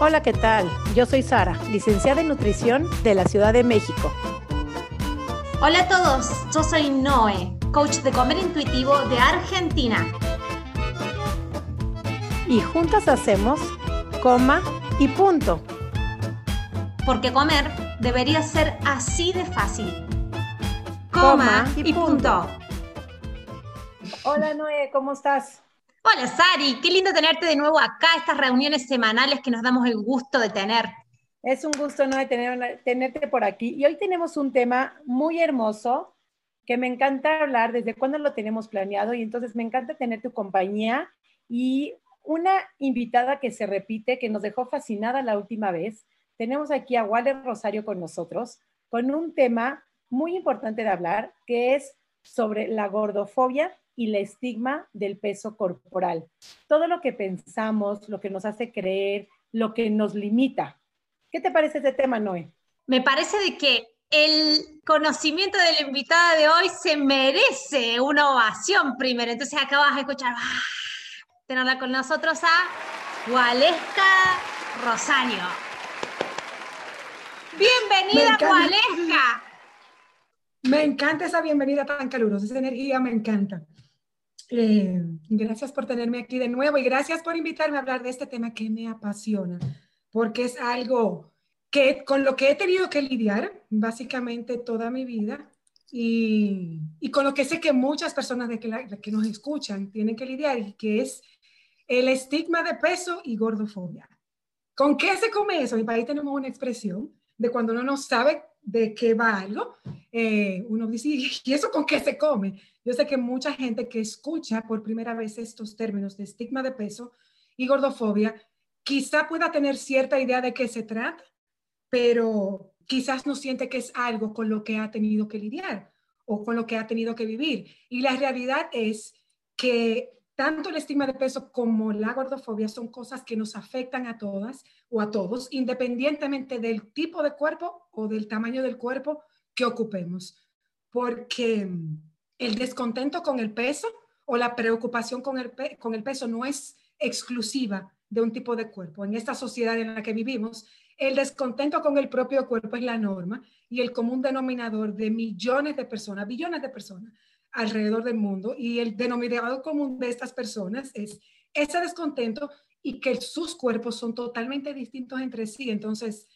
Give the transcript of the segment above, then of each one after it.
Hola, ¿qué tal? Yo soy Sara, licenciada en nutrición de la Ciudad de México. Hola a todos, yo soy Noé, coach de comer intuitivo de Argentina. Y juntas hacemos coma y punto. Porque comer debería ser así de fácil. Coma, y, punto. Hola Noé, ¿cómo estás? Hola Sari, qué lindo tenerte de nuevo acá, estas reuniones semanales que nos damos el gusto de tener. Es un gusto ¿no? tener, tenerte por aquí. Y hoy tenemos un tema muy hermoso que me encanta hablar desde cuándo lo tenemos planeado y entonces me encanta tener tu compañía y una invitada que se repite, que nos dejó fascinada la última vez. Tenemos aquí a Waller Rosario con nosotros con un tema muy importante de hablar que es sobre la gordofobia y el estigma del peso corporal. Todo lo que pensamos, lo que nos hace creer, lo que nos limita. ¿Qué te parece este tema, Noé? Me parece de que el conocimiento de la invitada de hoy se merece una ovación primero. Entonces acá vas a escuchar, ¡ah! tenerla con nosotros a Gualesca Rosario. Bienvenida, Gualesca. Me encanta esa bienvenida tan calurosa, esa energía me encanta. Eh, gracias por tenerme aquí de nuevo y gracias por invitarme a hablar de este tema que me apasiona, porque es algo que con lo que he tenido que lidiar básicamente toda mi vida y, y con lo que sé que muchas personas de que, que nos escuchan tienen que lidiar y que es el estigma de peso y gordofobia. ¿Con qué se come eso? En mi país tenemos una expresión de cuando uno no sabe de qué va algo, eh, uno dice, ¿y eso con qué se come? Yo sé que mucha gente que escucha por primera vez estos términos de estigma de peso y gordofobia, quizá pueda tener cierta idea de qué se trata, pero quizás no siente que es algo con lo que ha tenido que lidiar o con lo que ha tenido que vivir. Y la realidad es que tanto el estigma de peso como la gordofobia son cosas que nos afectan a todas o a todos, independientemente del tipo de cuerpo o del tamaño del cuerpo que ocupemos. Porque el descontento con el peso o la preocupación con el, con el peso no es exclusiva de un tipo de cuerpo. En esta sociedad en la que vivimos, el descontento con el propio cuerpo es la norma y el común denominador de millones de personas, billones de personas alrededor del mundo y el denominador común de estas personas es ese descontento y que sus cuerpos son totalmente distintos entre sí. Entonces,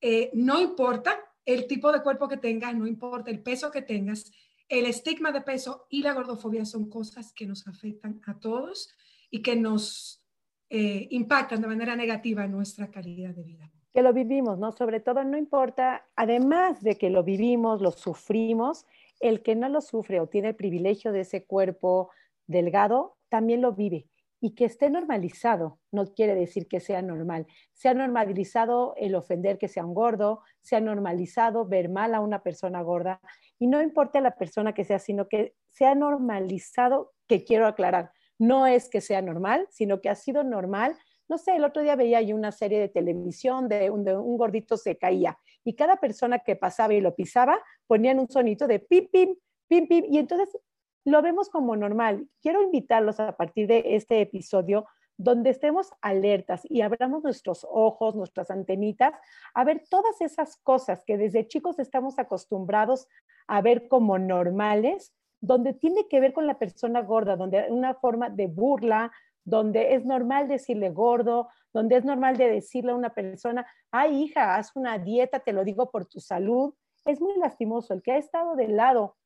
eh, no importa el tipo de cuerpo que tengas, no importa el peso que tengas, el estigma de peso y la gordofobia son cosas que nos afectan a todos y que nos eh, impactan de manera negativa nuestra calidad de vida. Que lo vivimos, ¿no? Sobre todo, no importa, además de que lo vivimos, lo sufrimos, el que no lo sufre o tiene el privilegio de ese cuerpo delgado, también lo vive. Y que esté normalizado no quiere decir que sea normal. Se ha normalizado el ofender que sea un gordo, se ha normalizado ver mal a una persona gorda. Y no importa la persona que sea, sino que se ha normalizado, que quiero aclarar, no es que sea normal, sino que ha sido normal no sé, el otro día veía yo una serie de televisión de un, gordito se caía y cada persona que pasaba y lo pisaba ponían un sonito de pim, pim, pim, pim, y entonces lo vemos como normal. Quiero invitarlos a partir de este episodio donde estemos alertas y abramos nuestros ojos, nuestras antenitas, a ver todas esas cosas que desde chicos estamos acostumbrados a ver como normales, donde tiene que ver con la persona gorda, donde una forma de burla, donde es normal decirle gordo, donde es normal de decirle a una persona, ay hija, haz una dieta, te lo digo por tu salud. Es muy lastimoso el que ha estado del lado,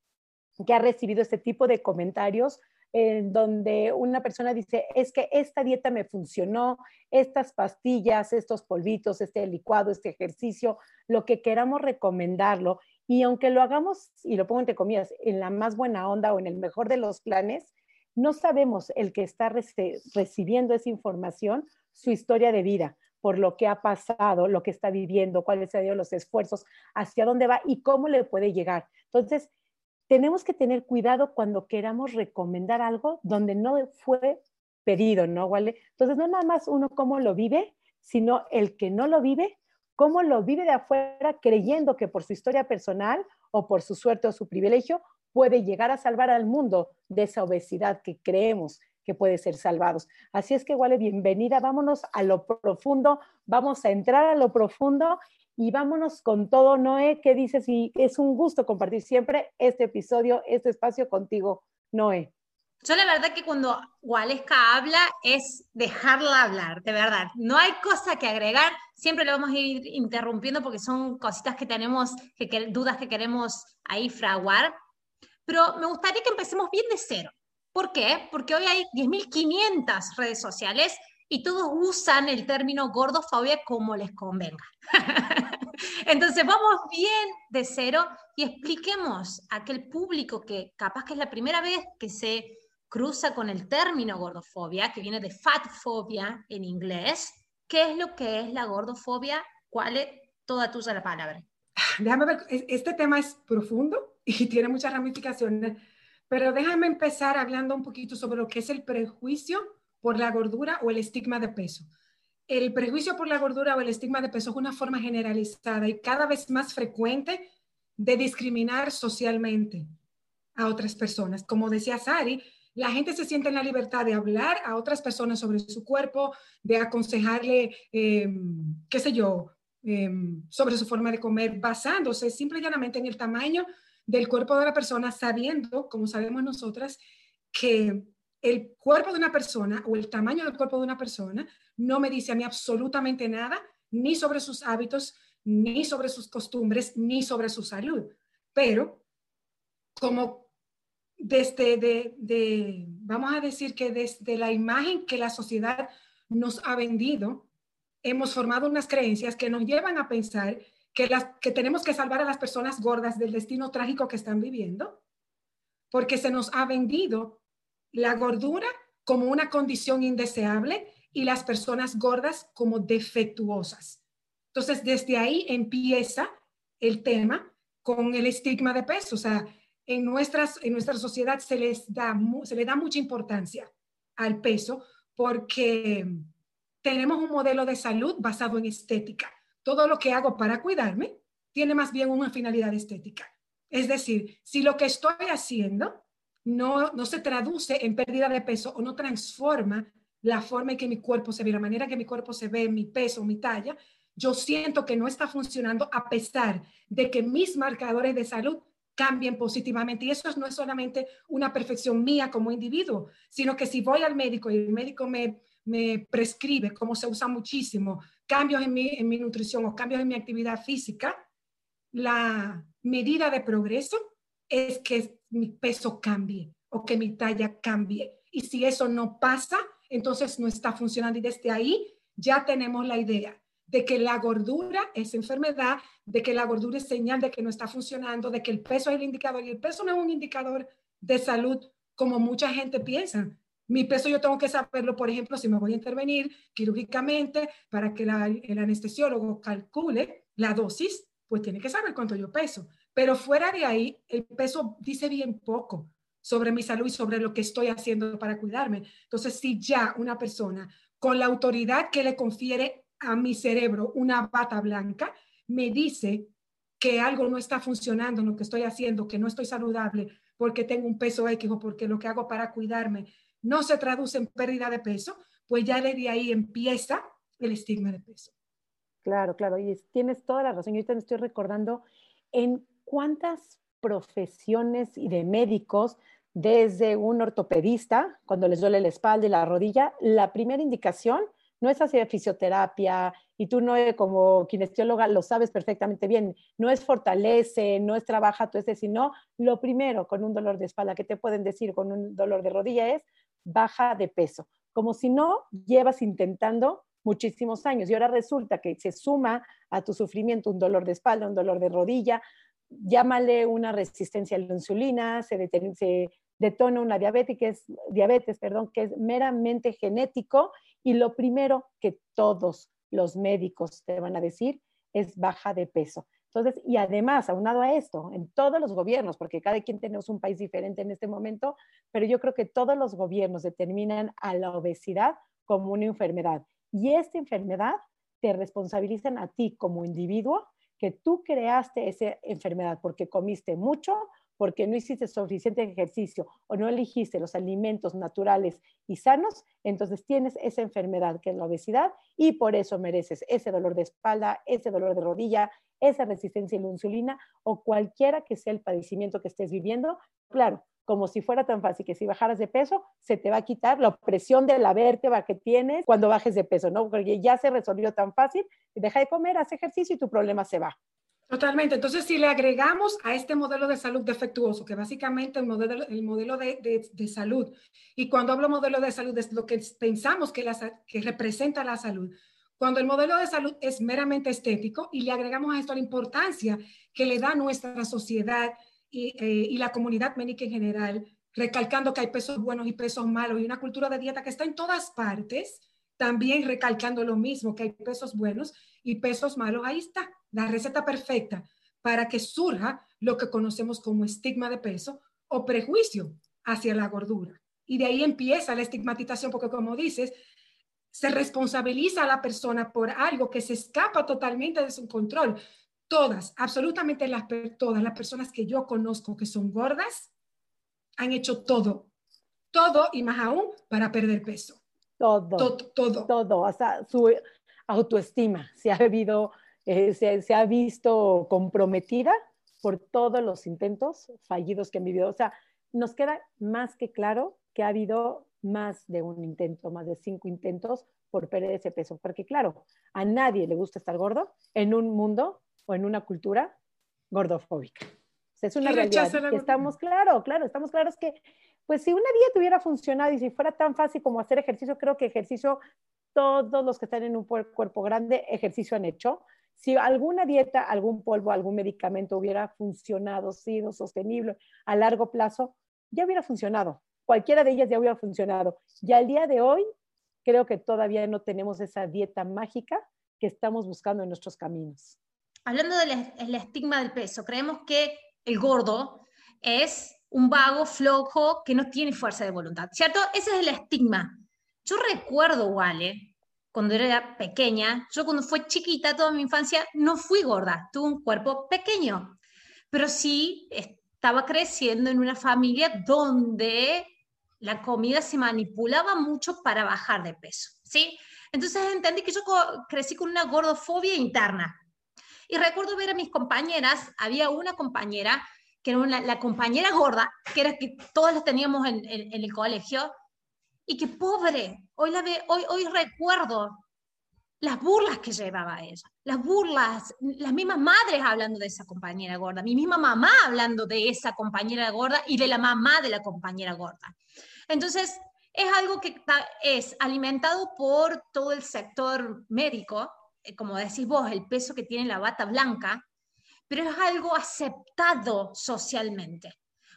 que ha recibido este tipo de comentarios, en donde una persona dice, es que esta dieta me funcionó, estas pastillas, estos polvitos, este licuado, este ejercicio, lo que queramos recomendarlo. Y aunque lo hagamos, y lo pongo entre comillas, en la más buena onda o en el mejor de los planes, no sabemos el que está recibiendo esa información, su historia de vida, por lo que ha pasado, lo que está viviendo, cuáles han sido los esfuerzos, hacia dónde va y cómo le puede llegar. Entonces, tenemos que tener cuidado cuando queramos recomendar algo donde no fue pedido, ¿no, ¿Vale? Entonces, no nada más uno cómo lo vive, sino el que no lo vive, cómo lo vive de afuera creyendo que por su historia personal o por su suerte o su privilegio puede llegar a salvar al mundo de esa obesidad que creemos que puede ser salvados. Así es que, Wale, bienvenida, vámonos a lo profundo, vamos a entrar a lo profundo y vámonos con todo, Noé, ¿qué dices? Y es un gusto compartir siempre este episodio, este espacio contigo, Noé. Yo la verdad que cuando Waleska habla es dejarla hablar, de verdad. No hay cosa que agregar, siempre lo vamos a ir interrumpiendo porque son cositas que tenemos, que, dudas que queremos ahí fraguar. Pero me gustaría que empecemos bien de cero. ¿Por qué? Porque hoy hay 10.500 redes sociales y todos usan el término gordofobia como les convenga. Entonces vamos bien de cero y expliquemos a aquel público que capaz que es la primera vez que se cruza con el término gordofobia, que viene de fatfobia en inglés. ¿Qué es lo que es la gordofobia? ¿Cuál es toda tuya la palabra? Déjame ver, este tema es profundo y tiene muchas ramificaciones, pero déjame empezar hablando un poquito sobre lo que es el prejuicio por la gordura o el estigma de peso. El prejuicio por la gordura o el estigma de peso es una forma generalizada y cada vez más frecuente de discriminar socialmente a otras personas. Como decía Sari, la gente se siente en la libertad de hablar a otras personas sobre su cuerpo, de aconsejarle, em, qué sé yo, em, sobre su forma de comer, basándose simple y llanamente en el tamaño del cuerpo de la persona, sabiendo, como sabemos nosotras, que el cuerpo de una persona o el tamaño del cuerpo de una persona no me dice a mí absolutamente nada, ni sobre sus hábitos, ni sobre sus costumbres, ni sobre su salud. Pero como desde, de, vamos a decir que desde la imagen que la sociedad nos ha vendido, hemos formado unas creencias que nos llevan a pensar que, tenemos que salvar a las personas gordas del destino trágico que están viviendo, porque se nos ha vendido la gordura como una condición indeseable y las personas gordas como defectuosas. Entonces, desde ahí empieza el tema con el estigma de peso. O sea, en, nuestras, en nuestra sociedad se, les da, se le da mucha importancia al peso porque tenemos un modelo de salud basado en estética. Todo lo que hago para cuidarme tiene más bien una finalidad estética. Es decir, si lo que estoy haciendo no, no se traduce en pérdida de peso o no transforma la forma en que mi cuerpo se ve, la manera en que mi cuerpo se ve, mi peso, mi talla, yo siento que no está funcionando a pesar de que mis marcadores de salud cambien positivamente. Y eso no es solamente una perfección mía como individuo, sino que si voy al médico y el médico me, me prescribe, como se usa muchísimo, cambios en mi, en mi nutrición o cambios en mi actividad física, la medida de progreso es que mi peso cambie o que mi talla cambie. Y si eso no pasa, entonces no está funcionando. Y desde ahí ya tenemos la idea de que la gordura es enfermedad, de que la gordura es señal de que no está funcionando, de que el peso es el indicador y el peso no es un indicador de salud como mucha gente piensa. Mi peso yo tengo que saberlo, por ejemplo, si me voy a intervenir quirúrgicamente para que el anestesiólogo calcule la dosis, pues tiene que saber cuánto yo peso. Pero fuera de ahí, el peso dice bien poco sobre mi salud y sobre lo que estoy haciendo para cuidarme. Entonces, si ya una persona con la autoridad que le confiere a mi cerebro una bata blanca, me dice que algo no está funcionando en lo que estoy haciendo, que no estoy saludable porque tengo un peso X o porque lo que hago para cuidarme no se traduce en pérdida de peso, pues ya de ahí empieza el estigma de peso. Claro, claro, y tienes toda la razón. Yo ahorita me estoy recordando en cuántas profesiones y de médicos, desde un ortopedista, cuando les duele la espalda y la rodilla, la primera indicación no es hacer fisioterapia y tú no como kinesióloga lo sabes perfectamente bien, no es fortalece, no es trabaja tu ese, sino lo primero con un dolor de espalda que te pueden decir con un dolor de rodilla es baja de peso, como si no llevas intentando muchísimos años y ahora resulta que se suma a tu sufrimiento un dolor de espalda, un dolor de rodilla, llámale una resistencia a la insulina, se, se detona una diabetes, que es, diabetes, perdón, que es meramente genético y lo primero que todos los médicos te van a decir es baja de peso. Entonces, y además, aunado a esto, en todos los gobiernos, porque cada quien tenemos un país diferente en este momento, pero yo creo que todos los gobiernos determinan a la obesidad como una enfermedad. Y esta enfermedad te responsabilizan a ti como individuo que tú creaste esa enfermedad porque comiste mucho, porque no hiciste suficiente ejercicio o no elegiste los alimentos naturales y sanos, entonces tienes esa enfermedad que es la obesidad y por eso mereces ese dolor de espalda, ese dolor de rodilla, esa resistencia a la insulina o cualquiera que sea el padecimiento que estés viviendo. Claro, como si fuera tan fácil que si bajaras de peso, se te va a quitar la opresión de la vértebra que tienes cuando bajes de peso, ¿no? Porque ya se resolvió tan fácil, deja de comer, haz ejercicio y tu problema se va. Totalmente. Entonces, si le agregamos a este modelo de salud defectuoso, que básicamente el modelo, el modelo de, salud, y cuando hablo modelo de salud es lo que pensamos que, la, que representa la salud, cuando el modelo de salud es meramente estético y le agregamos a esto la importancia que le da nuestra sociedad y, eh, y la comunidad médica en general, recalcando que hay pesos buenos y pesos malos y una cultura de dieta que está en todas partes, también recalcando lo mismo, que hay pesos buenos y pesos malos, ahí está la receta perfecta para que surja lo que conocemos como estigma de peso o prejuicio hacia la gordura. Y de ahí empieza la estigmatización, porque como dices, se responsabiliza a la persona por algo que se escapa totalmente de su control. Todas, absolutamente las, todas las personas que yo conozco que son gordas han hecho todo, todo y más aún para perder peso. Todo. Todo. Todo. todo hasta su autoestima se ha bebido eh, se, ha visto comprometida por todos los intentos fallidos que han vivido. O sea, nos queda más que claro que ha habido más de un intento, más de cinco intentos por perder ese peso. Porque claro, a nadie le gusta estar gordo en un mundo o en una cultura gordofóbica. es una realidad estamos claro, claro, estamos claros que pues si una dieta hubiera funcionado y si fuera tan fácil como hacer ejercicio, creo que ejercicio todos los que están en un cuerpo grande ejercicio han hecho, si alguna dieta, algún polvo, algún medicamento hubiera funcionado, sido sostenible a largo plazo, ya hubiera funcionado. Cualquiera de ellas ya hubiera funcionado. Y al día de hoy, creo que todavía no tenemos esa dieta mágica que estamos buscando en nuestros caminos. Hablando del estigma del peso, creemos que el gordo es un vago flojo que no tiene fuerza de voluntad, ¿cierto? Ese es el estigma. Yo recuerdo, Wale, cuando era pequeña, yo cuando fui chiquita, toda mi infancia, no fui gorda, tuve un cuerpo pequeño, pero sí estaba creciendo en una familia donde la comida se manipulaba mucho para bajar de peso, ¿sí? Entonces entendí que yo crecí con una gordofobia interna. Y recuerdo ver a mis compañeras, había una compañera que era la compañera gorda, que era que todas las teníamos en, en el colegio, y que pobre, hoy, la ve, hoy, hoy recuerdo las burlas que llevaba ella, las burlas, las mismas madres hablando de esa compañera gorda, mi misma mamá hablando de esa compañera gorda y de la mamá de la compañera gorda. Entonces, es algo que es alimentado por todo el sector médico, eh, como decís vos, el peso que tiene la bata blanca, pero es algo aceptado socialmente.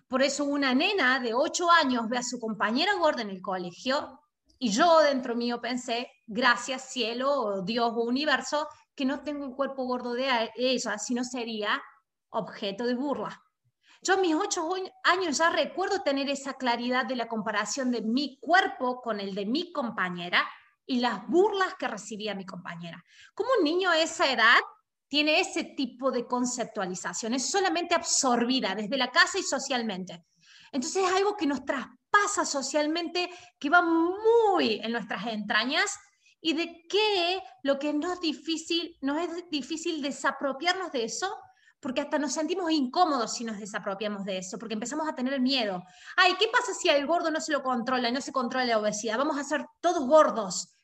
Por eso una nena de 8 años ve a su compañera gorda en el colegio y yo dentro mío pensé, gracias cielo o Dios o universo, que no tengo un cuerpo gordo de ella, sino sería objeto de burla. Yo a mis 8 años ya recuerdo tener esa claridad de la comparación de mi cuerpo con el de mi compañera y las burlas que recibía mi compañera. Como un niño a esa edad tiene ese tipo de conceptualización, es solamente absorbida desde la casa y socialmente. Entonces es algo que nos traspasa socialmente, que va muy en nuestras entrañas y de que lo que no es difícil, no es difícil desapropiarnos de eso, porque hasta nos sentimos incómodos si nos desapropiamos de eso, porque empezamos a tener miedo. Ay, ¿qué pasa si el gordo no se lo controla y no se controla la obesidad? Vamos a ser todos gordos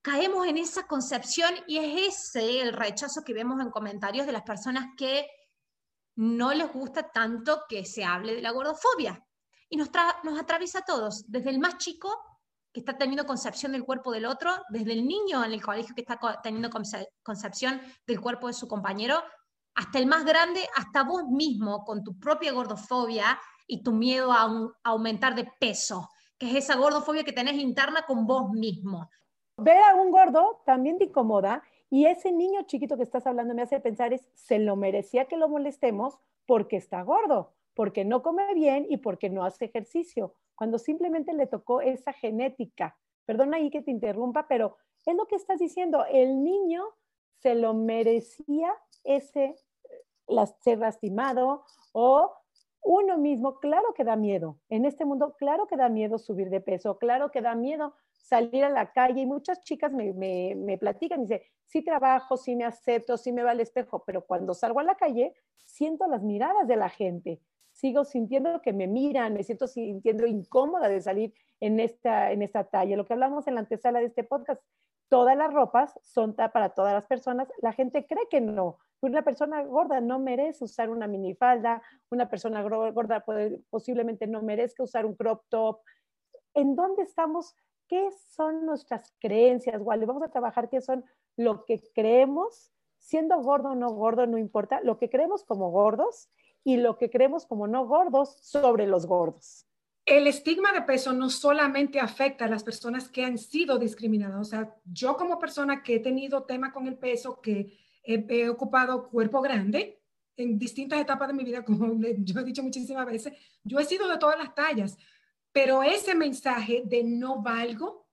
caemos en esa concepción y es ese el rechazo que vemos en comentarios de las personas que no les gusta tanto que se hable de la gordofobia. Y nos, nos atraviesa a todos, desde el más chico que está teniendo concepción del cuerpo del otro, desde el niño en el colegio que está teniendo concepción del cuerpo de su compañero, hasta el más grande, hasta vos mismo con tu propia gordofobia y tu miedo a, aumentar de peso, que es esa gordofobia que tenés interna con vos mismo. Ver a un gordo también te incomoda y ese niño chiquito que estás hablando me hace pensar es, se lo merecía que lo molestemos porque está gordo, porque no come bien y porque no hace ejercicio, cuando simplemente le tocó esa genética. Perdona ahí que te interrumpa, pero es lo que estás diciendo, el niño se lo merecía ese ser lastimado o uno mismo, claro que da miedo. En este mundo, claro que da miedo subir de peso, claro que da miedo salir a la calle. Y muchas chicas me, me, me platican y dicen, sí trabajo, sí me acepto, sí me va al espejo, pero cuando salgo a la calle, siento las miradas de la gente. Sigo sintiendo que me miran, me siento sintiendo incómoda de salir en esta, en esta talla. Lo que hablamos en la antesala de este podcast, todas las ropas son para todas las personas. La gente cree que no. Una persona gorda no merece usar una minifalda, una persona gorda puede, posiblemente no merezca usar un crop top. ¿En dónde estamos? ¿Qué son nuestras creencias, Wally? Vamos a trabajar qué son lo que creemos, siendo gordo o no gordo, no importa, lo que creemos como gordos y lo que creemos como no gordos sobre los gordos el estigma de peso no solamente afecta a las personas que han sido discriminadas. O sea, yo como persona que he tenido tema con el peso, que he, ocupado cuerpo grande en distintas etapas de mi vida, como yo he dicho muchísimas veces, yo he sido de todas las tallas, pero ese mensaje de no valgo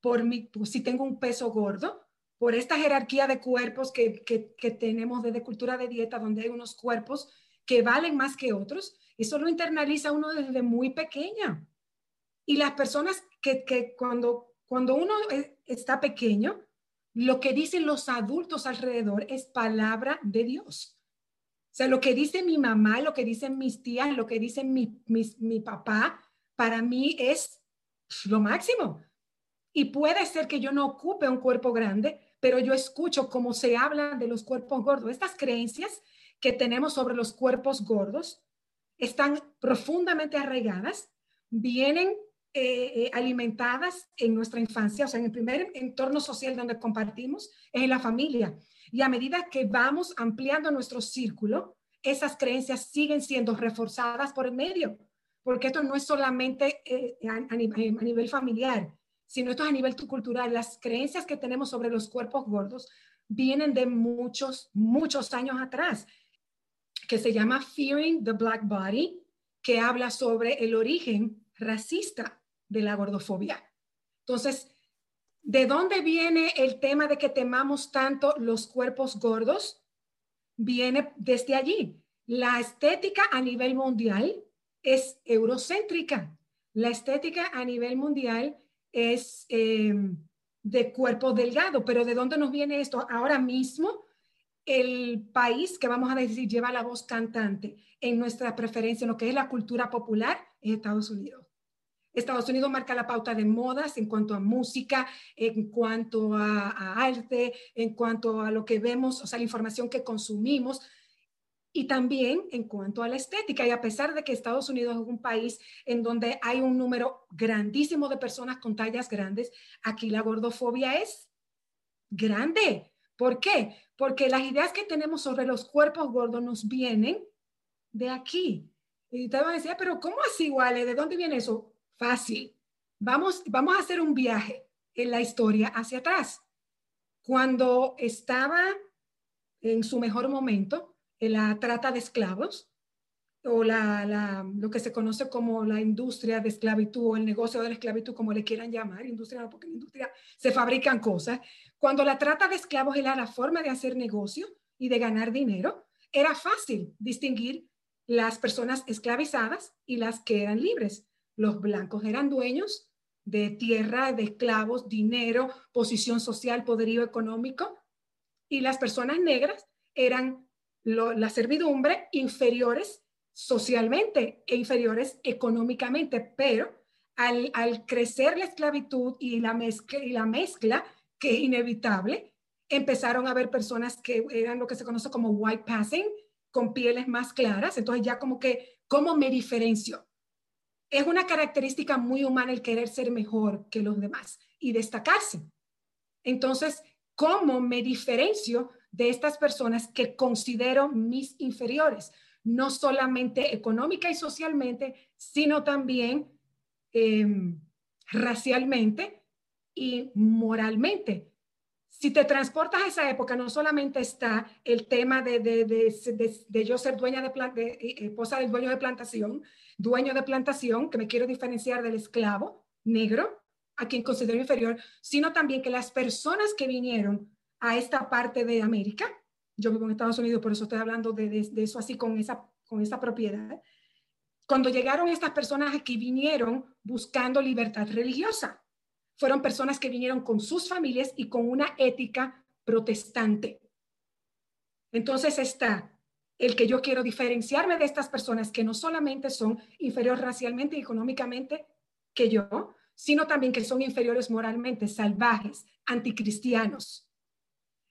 por mi, si tengo un peso gordo, por esta jerarquía de cuerpos que, que, que tenemos desde cultura de dieta, donde hay unos cuerpos que valen más que otros, eso lo internaliza uno desde muy pequeña. Y las personas que, que cuando, cuando uno está pequeño, lo que dicen los adultos alrededor es palabra de Dios. O sea, lo que dice mi mamá, lo que dicen mis tías, lo que dice mi, mi papá, para mí es lo máximo. Y puede ser que yo no ocupe un cuerpo grande, pero yo escucho cómo se habla de los cuerpos gordos. Estas creencias que tenemos sobre los cuerpos gordos están profundamente arraigadas, vienen eh, eh, alimentadas en nuestra infancia, o sea, en el primer entorno social donde compartimos es en la familia. Y a medida que vamos ampliando nuestro círculo, esas creencias siguen siendo reforzadas por el medio, porque esto no es solamente eh, a, nivel familiar, sino esto es a nivel cultural. Las creencias que tenemos sobre los cuerpos gordos vienen de muchos, muchos años atrás que se llama Fearing the Black Body, que habla sobre el origen racista de la gordofobia. Entonces, ¿de dónde viene el tema de que temamos tanto los cuerpos gordos? Viene desde allí. La estética a nivel mundial es eurocéntrica. La estética a nivel mundial es eh, de cuerpo delgado, pero ¿de dónde nos viene esto? Ahora mismo el país que vamos a decir lleva la voz cantante en nuestra preferencia, en lo que es la cultura popular, es Estados Unidos. Estados Unidos marca la pauta de modas en cuanto a música, en cuanto a, arte, en cuanto a lo que vemos, o sea, la información que consumimos y también en cuanto a la estética. Y a pesar de que Estados Unidos es un país en donde hay un número grandísimo de personas con tallas grandes, aquí la gordofobia es grande. ¿Por qué? Porque las ideas que tenemos sobre los cuerpos gordos nos vienen de aquí. Y te van a decir, pero ¿cómo así, igual? ¿De dónde viene eso? Fácil. Vamos, vamos a hacer un viaje en la historia hacia atrás. Cuando estaba en su mejor momento, en la trata de esclavos, o la, lo que se conoce como la industria de esclavitud o el negocio de la esclavitud, como le quieran llamar, industria porque en la industria se fabrican cosas. Cuando la trata de esclavos era la forma de hacer negocio y de ganar dinero, era fácil distinguir las personas esclavizadas y las que eran libres. Los blancos eran dueños de tierra, de esclavos, dinero, posición social, poderío económico, y las personas negras eran la servidumbre inferiores socialmente e inferiores económicamente, pero al, crecer la esclavitud y la, mezcla, y la mezcla, que es inevitable, empezaron a haber personas que eran lo que se conoce como white passing, con pieles más claras, entonces ya como que, ¿cómo me diferencio? Es una característica muy humana el querer ser mejor que los demás y destacarse. Entonces, ¿cómo me diferencio de estas personas que considero mis inferiores? No solamente económica y socialmente, sino también em, racialmente y moralmente. Si te transportas a esa época, no solamente está el tema de, de, yo ser dueña de, eh, esposa del dueño de plantación, dueño de plantación, que me quiero diferenciar del esclavo negro, a quien considero inferior, sino también que las personas que vinieron a esta parte de América, yo vivo en Estados Unidos, por eso estoy hablando de, eso así con esa, con esa propiedad. Cuando llegaron estas personas aquí vinieron buscando libertad religiosa. Fueron personas que vinieron con sus familias y con una ética protestante. Entonces está el que yo quiero diferenciarme de estas personas que no solamente son inferiores racialmente y económicamente que yo, sino también que son inferiores moralmente, salvajes, anticristianos.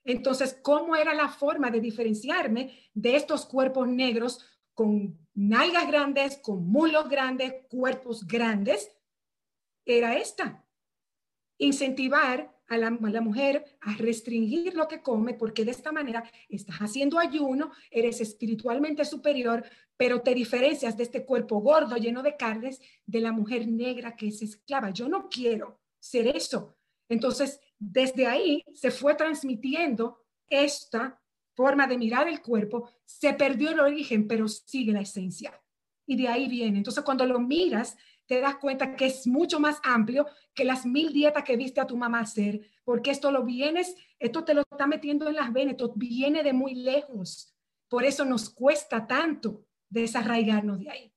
Entonces, ¿cómo era la forma de diferenciarme de estos cuerpos negros con nalgas grandes, con mulos grandes, cuerpos grandes? Era esta. Incentivar a la, mujer a restringir lo que come porque de esta manera estás haciendo ayuno, eres espiritualmente superior, pero te diferencias de este cuerpo gordo lleno de carnes de la mujer negra que es esclava. Yo no quiero ser eso. Entonces, desde ahí se fue transmitiendo esta forma de mirar el cuerpo, se perdió el origen, pero sigue la esencia. Y de ahí viene. Entonces, cuando lo miras, te das cuenta que es mucho más amplio que las mil dietas que viste a tu mamá hacer, porque esto lo vienes, esto te lo está metiendo en las venas, esto viene de muy lejos. Por eso nos cuesta tanto desarraigarnos de ahí.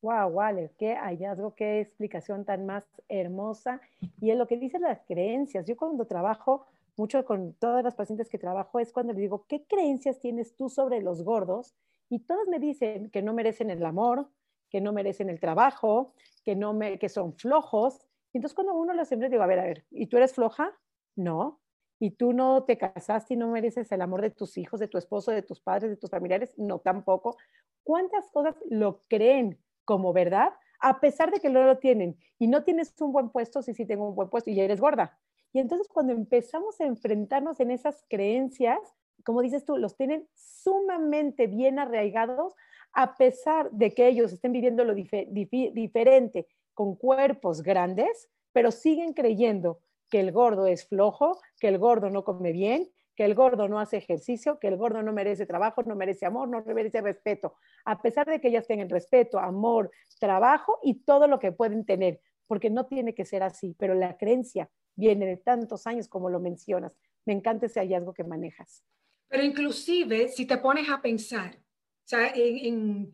Wow, vale, qué hallazgo, qué explicación tan más hermosa. Y es lo que dicen las creencias. Yo cuando trabajo mucho con todas las pacientes que trabajo es cuando les digo, ¿qué creencias tienes tú sobre los gordos? Y todas me dicen que no merecen el amor, que no merecen el trabajo, que, no me, que son flojos. Entonces cuando uno los siempre digo, a ver, a ver, ¿y tú eres floja? No. ¿Y tú no te casaste y no mereces el amor de tus hijos, de tu esposo, de tus padres, de tus familiares? No, tampoco. ¿Cuántas cosas lo creen como verdad a pesar de que no lo tienen? Y no tienes un buen puesto, sí, sí tengo un buen puesto y eres gorda. Y entonces cuando empezamos a enfrentarnos en esas creencias, como dices tú, los tienen sumamente bien arraigados a pesar de que ellos estén viviendo lo diferente con cuerpos grandes, pero siguen creyendo que el gordo es flojo, que el gordo no come bien, que el gordo no hace ejercicio, que el gordo no merece trabajo, no merece amor, no merece respeto, a pesar de que ellas tengan respeto, amor, trabajo y todo lo que pueden tener, porque no tiene que ser así, pero la creencia viene de tantos años como lo mencionas. Me encanta ese hallazgo que manejas. Pero inclusive, si te pones a pensar, o sea, en,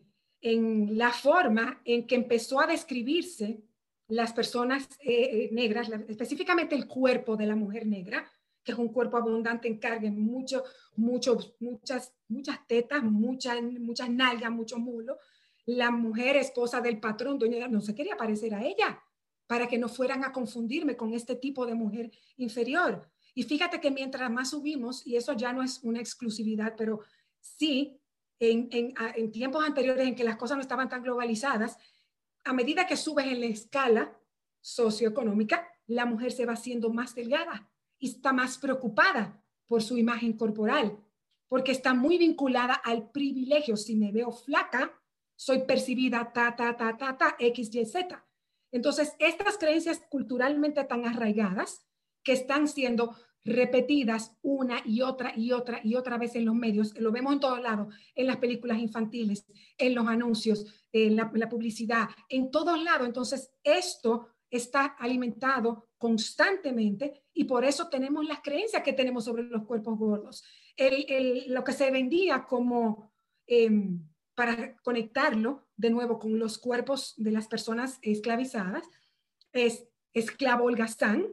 la forma en que empezó a describirse las personas eh, eh, negras, específicamente el cuerpo de la mujer negra, que es un cuerpo abundante en mucho, mucho, muchas, muchas tetas, muchas, muchas nalgas, mucho mulo. La mujer esposa del patrón, doña, no se quería parecer a ella para que no fueran a confundirme con este tipo de mujer inferior. Y fíjate que mientras más subimos, y eso ya no es una exclusividad, pero sí en, tiempos anteriores en que las cosas no estaban tan globalizadas, a medida que subes en la escala socioeconómica, la mujer se va haciendo más delgada y está más preocupada por su imagen corporal, porque está muy vinculada al privilegio. Si me veo flaca, soy percibida ta, ta, ta, ta, ta, X, Y, Z. Entonces, estas creencias culturalmente tan arraigadas que están siendo repetidas una y otra y otra y otra vez en los medios, lo vemos en todos lados, en las películas infantiles, en los anuncios, en la, publicidad, en todos lados. Entonces, esto está alimentado constantemente y por eso tenemos las creencias que tenemos sobre los cuerpos gordos. lo que se vendía como, em, para conectarlo de nuevo con los cuerpos de las personas esclavizadas, es esclavo holgazán,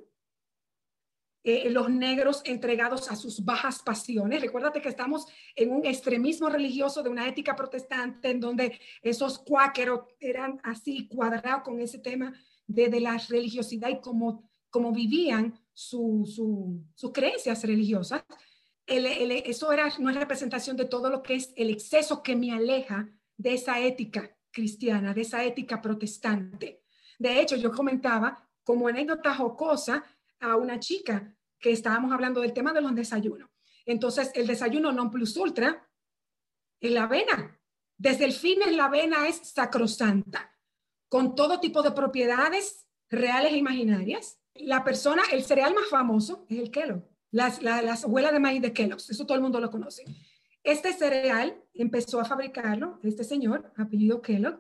eh, los negros entregados a sus bajas pasiones. Recuérdate que estamos en un extremismo religioso de una ética protestante en donde esos cuáqueros eran así cuadrados con ese tema de, de la religiosidad y cómo, cómo vivían sus creencias religiosas. eso era una representación de todo lo que es el exceso que me aleja de esa ética cristiana, de esa ética protestante. De hecho, yo comentaba como anécdota jocosa a una chica que estábamos hablando del tema de los desayunos. Entonces, el desayuno non plus ultra es la avena. Desde el fin, la avena es sacrosanta, con todo tipo de propiedades reales e imaginarias. La persona, el cereal más famoso es el Kellogg, las, las abuelas de maíz de Kellogg, eso todo el mundo lo conoce. Este cereal empezó a fabricarlo este señor, apellido Kellogg,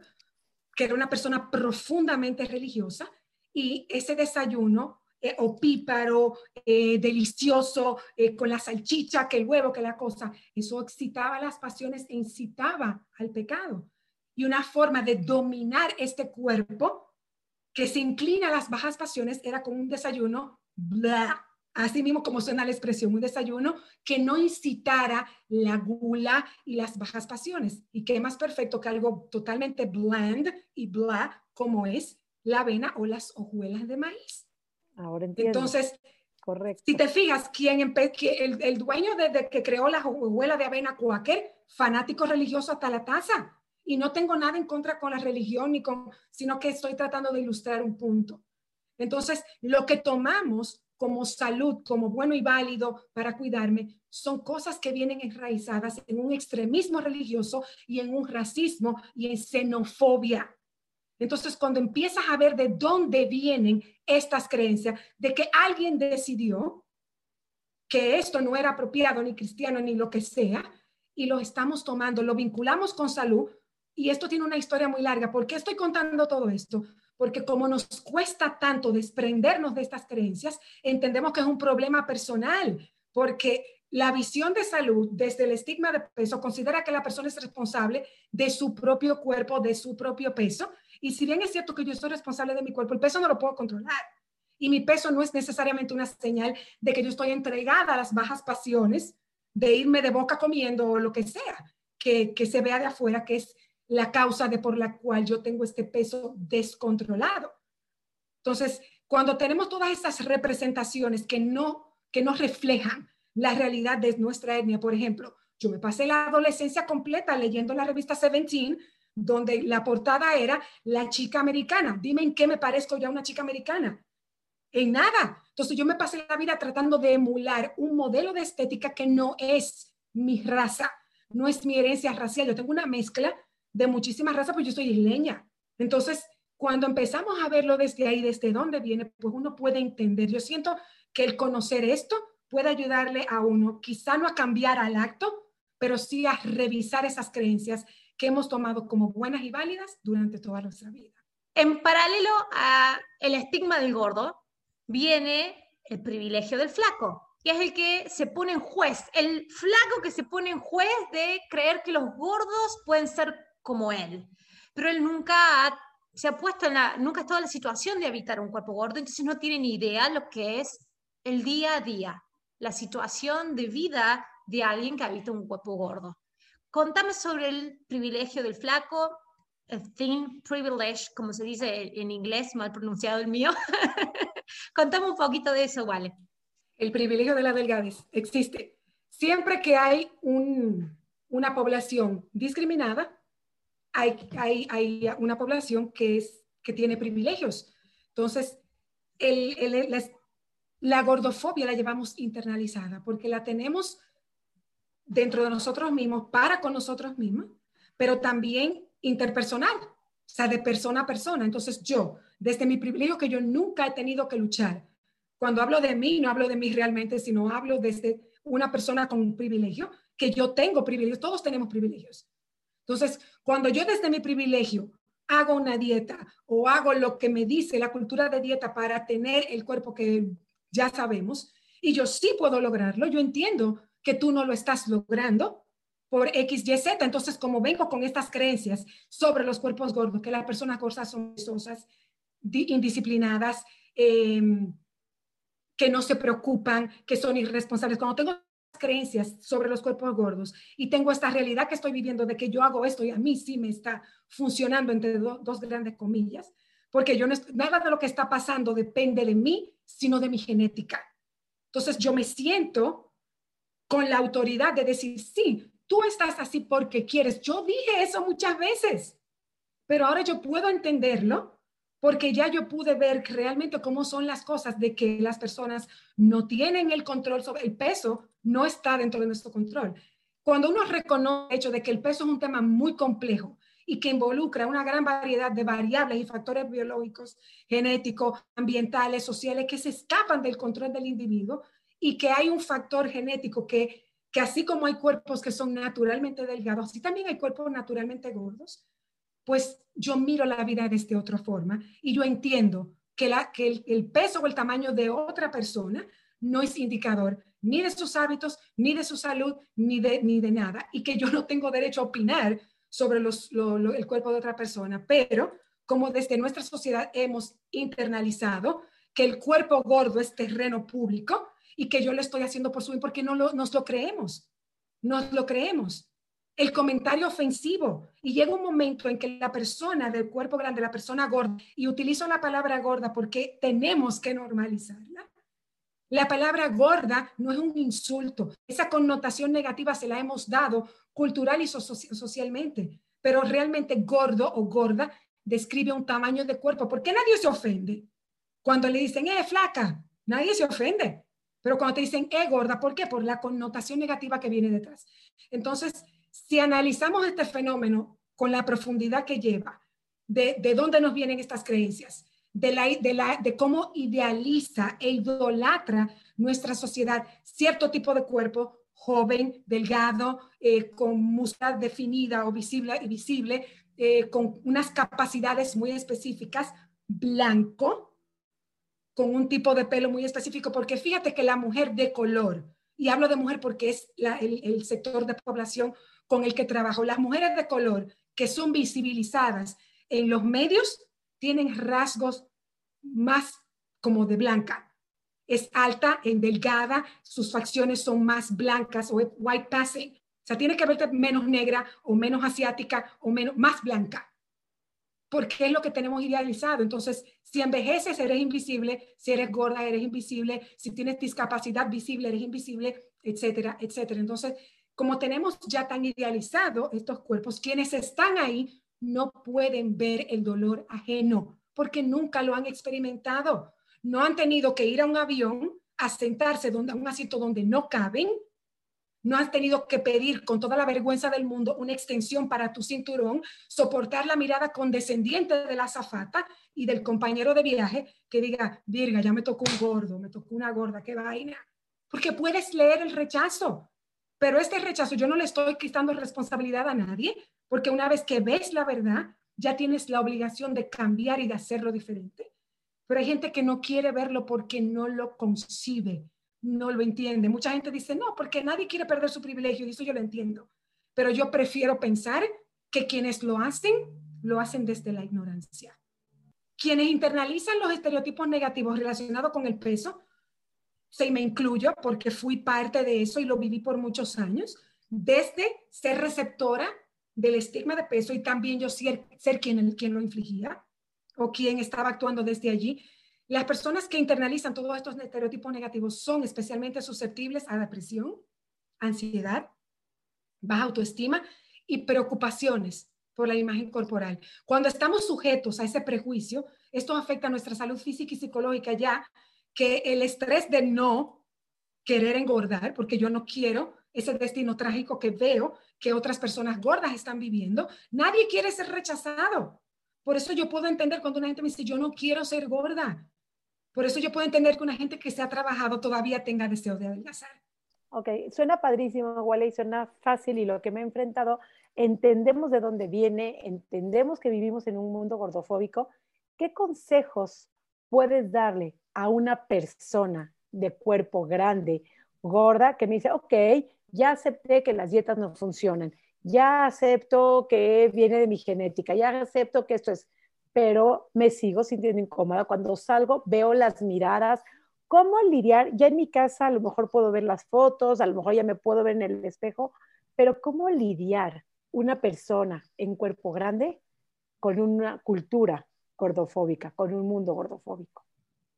que era una persona profundamente religiosa, y ese desayuno eh, opíparo, eh, delicioso, eh, con la salchicha, que el huevo, que la cosa. Eso excitaba las pasiones e incitaba al pecado. Y una forma de dominar este cuerpo que se inclina a las bajas pasiones era con un desayuno, bla, así mismo como suena la expresión, un desayuno que no incitara la gula y las bajas pasiones. Y qué más perfecto que algo totalmente bland y bla como es la avena o las hojuelas de maíz. Ahora entiendo. Entonces, Correcto. si te fijas, quien el, el, dueño de, que creó la hojuela de avena cuáquer, fanático religioso hasta la taza. Y no tengo nada en contra con la religión, ni con, sino que estoy tratando de ilustrar un punto. Entonces, lo que tomamos como salud, como bueno y válido para cuidarme, son cosas que vienen enraizadas en un extremismo religioso y en un racismo y en xenofobia. Entonces, cuando empiezas a ver de dónde vienen estas creencias, de que alguien decidió que esto no era apropiado, ni cristiano, ni lo que sea, y lo estamos tomando, lo vinculamos con salud, y esto tiene una historia muy larga. ¿Por qué estoy contando todo esto? Porque como nos cuesta tanto desprendernos de estas creencias, entendemos que es un problema personal, porque la visión de salud desde el estigma de peso considera que la persona es responsable de su propio cuerpo, de su propio peso. Y si bien es cierto que yo soy responsable de mi cuerpo, el peso no lo puedo controlar. Y mi peso no es necesariamente una señal de que yo estoy entregada a las bajas pasiones, de irme de boca comiendo o lo que sea, que, se vea de afuera, que es la causa de por la cual yo tengo este peso descontrolado. Entonces, cuando tenemos todas estas representaciones que no, que no reflejan la realidad de nuestra etnia, por ejemplo, yo me pasé la adolescencia completa leyendo la revista Seventeen, donde la portada era la chica americana. Dime en qué me parezco ya una chica americana. En nada. Entonces yo me pasé la vida tratando de emular un modelo de estética que no es mi raza, no es mi herencia racial. Yo tengo una mezcla de muchísimas razas, pues yo soy isleña. Entonces, cuando empezamos a verlo desde ahí, desde dónde viene, pues uno puede entender. Yo siento que el conocer esto puede ayudarle a uno, quizá no a cambiar al acto, pero sí a revisar esas creencias que hemos tomado como buenas y válidas durante toda nuestra vida. En paralelo a el estigma del gordo, viene el privilegio del flaco, que es el que se pone en juez, el flaco que se pone en juez de creer que los gordos pueden ser como él. Pero él nunca se ha puesto en la, nunca ha estado en la situación de habitar un cuerpo gordo, entonces no tiene ni idea lo que es el día a día, la situación de vida de alguien que habita un cuerpo gordo. Contame sobre el privilegio del flaco, el thin privilege, como se dice en inglés, mal pronunciado el mío. Contame un poquito de eso, Vale. El privilegio de la delgadez existe. Siempre que hay una población discriminada, hay, una población que, tiene privilegios. Entonces, la, gordofobia la llevamos internalizada porque la tenemos dentro de nosotros mismos, para con nosotros mismos, pero también interpersonal, o sea, de persona a persona. Entonces yo, desde mi privilegio que yo nunca he tenido que luchar, cuando hablo de mí, no hablo de mí realmente, sino hablo desde una persona con un privilegio, que yo tengo privilegios, todos tenemos privilegios. Entonces, cuando yo desde mi privilegio hago una dieta o hago lo que me dice la cultura de dieta para tener el cuerpo que ya sabemos, y yo sí puedo lograrlo, yo entiendo que tú no lo estás logrando por X, Y, Z. Entonces, como vengo con estas creencias sobre los cuerpos gordos, que las personas gordas son sosas, indisciplinadas, em, que no se preocupan, que son irresponsables. Cuando tengo creencias sobre los cuerpos gordos y tengo esta realidad que estoy viviendo de que yo hago esto y a mí sí me está funcionando entre dos grandes comillas, porque yo no, nada de lo que está pasando depende de mí, sino de mi genética. Entonces yo me siento con la autoridad de decir, sí, tú estás así porque quieres. Yo dije eso muchas veces, pero ahora yo puedo entenderlo porque ya yo pude ver realmente cómo son las cosas de que las personas no tienen el control sobre el peso, no está dentro de nuestro control. Cuando uno reconoce el hecho de que el peso es un tema muy complejo y que involucra una gran variedad de variables y factores biológicos, genéticos, ambientales, sociales, que se escapan del control del individuo y que hay un factor genético que, que así como hay cuerpos que son naturalmente delgados, así también hay cuerpos naturalmente gordos, pues yo miro la vida de esta otra forma y yo entiendo que, la, que el, peso o el tamaño de otra persona no es indicador ni de sus hábitos, ni de su salud, ni de, ni de nada, y que yo no tengo derecho a opinar sobre el cuerpo de otra persona, pero como desde nuestra sociedad hemos internalizado que el cuerpo gordo es terreno público y que yo lo estoy haciendo por su porque no nos lo creemos, nos lo creemos. El comentario ofensivo y llega un momento en que la persona del cuerpo grande, la persona gorda, y utilizo la palabra gorda porque tenemos que normalizarla. La palabra gorda no es un insulto. Esa connotación negativa se la hemos dado cultural y socialmente, pero realmente gordo o gorda describe un tamaño de cuerpo. ¿Por qué nadie se ofende? Cuando le dicen, eh, flaca, nadie se ofende. Pero cuando te dicen, eh, gorda, ¿por qué? Por la connotación negativa que viene detrás. Entonces, si analizamos este fenómeno con la profundidad que lleva, de, de dónde nos vienen estas creencias, de, cómo idealiza e idolatra nuestra sociedad. Cierto tipo de cuerpo, joven, delgado, eh, con musculatura definida o visible, visible eh, con unas capacidades muy específicas, blanco, con un tipo de pelo muy específico, porque fíjate que la mujer de color, y hablo de mujer porque es el, sector de población con el que trabajo, las mujeres de color que son visibilizadas en los medios tienen rasgos más como de blanca. Es alta, en delgada, sus facciones son más blancas o white passing. O sea, tiene que verte menos negra o menos asiática o menos, más blanca porque es lo que tenemos idealizado. Entonces, si envejeces, eres invisible, si eres gorda, eres invisible, si tienes discapacidad visible, eres invisible, etcétera, etcétera. Entonces, como tenemos ya tan idealizado estos cuerpos, quienes están ahí no pueden ver el dolor ajeno porque nunca lo han experimentado. No han tenido que ir a un avión a sentarse donde, a un asiento donde no caben no has tenido que pedir con toda la vergüenza del mundo una extensión para tu cinturón, soportar la mirada condescendiente de la azafata y del compañero de viaje que diga, Virga, ya me tocó un gordo, me tocó una gorda, qué vaina. Porque puedes leer el rechazo, pero este rechazo yo no le estoy quitando responsabilidad a nadie, porque una vez que ves la verdad, ya tienes la obligación de cambiar y de hacerlo diferente. Pero hay gente que no quiere verlo porque no lo concibe, no lo entiende. Mucha gente dice, no, porque nadie quiere perder su privilegio, y eso yo lo entiendo. Pero yo prefiero pensar que quienes lo hacen, lo hacen desde la ignorancia. Quienes internalizan los estereotipos negativos relacionados con el peso, se me incluyo porque fui parte de eso y lo viví por muchos años, desde ser receptora del estigma de peso y también yo ser, ser quien, quien lo infligía o quien estaba actuando desde allí, las personas que internalizan todos estos estereotipos negativos son especialmente susceptibles a depresión, ansiedad, baja autoestima y preocupaciones por la imagen corporal. Cuando estamos sujetos a ese prejuicio, esto afecta a nuestra salud física y psicológica ya que el estrés de no querer engordar, porque yo no quiero ese destino trágico que veo que otras personas gordas están viviendo, nadie quiere ser rechazado. Por eso yo puedo entender cuando una gente me dice, yo no quiero ser gorda. Por eso yo puedo entender que una gente que se ha trabajado todavía tenga deseo de adelgazar. Ok, suena padrísimo, Wally, suena fácil y lo que me he enfrentado, entendemos de dónde viene, entendemos que vivimos en un mundo gordofóbico. ¿Qué consejos puedes darle a una persona de cuerpo grande, gorda, que me dice, ok, ya acepté que las dietas no funcionan, ya acepto que viene de mi genética, ya acepto que esto es pero me sigo sintiendo incómoda. Cuando salgo veo las miradas. ¿Cómo lidiar? Ya en mi casa a lo mejor puedo ver las fotos, a lo mejor ya me puedo ver en el espejo, pero ¿cómo lidiar una persona en cuerpo grande con una cultura gordofóbica, con un mundo gordofóbico?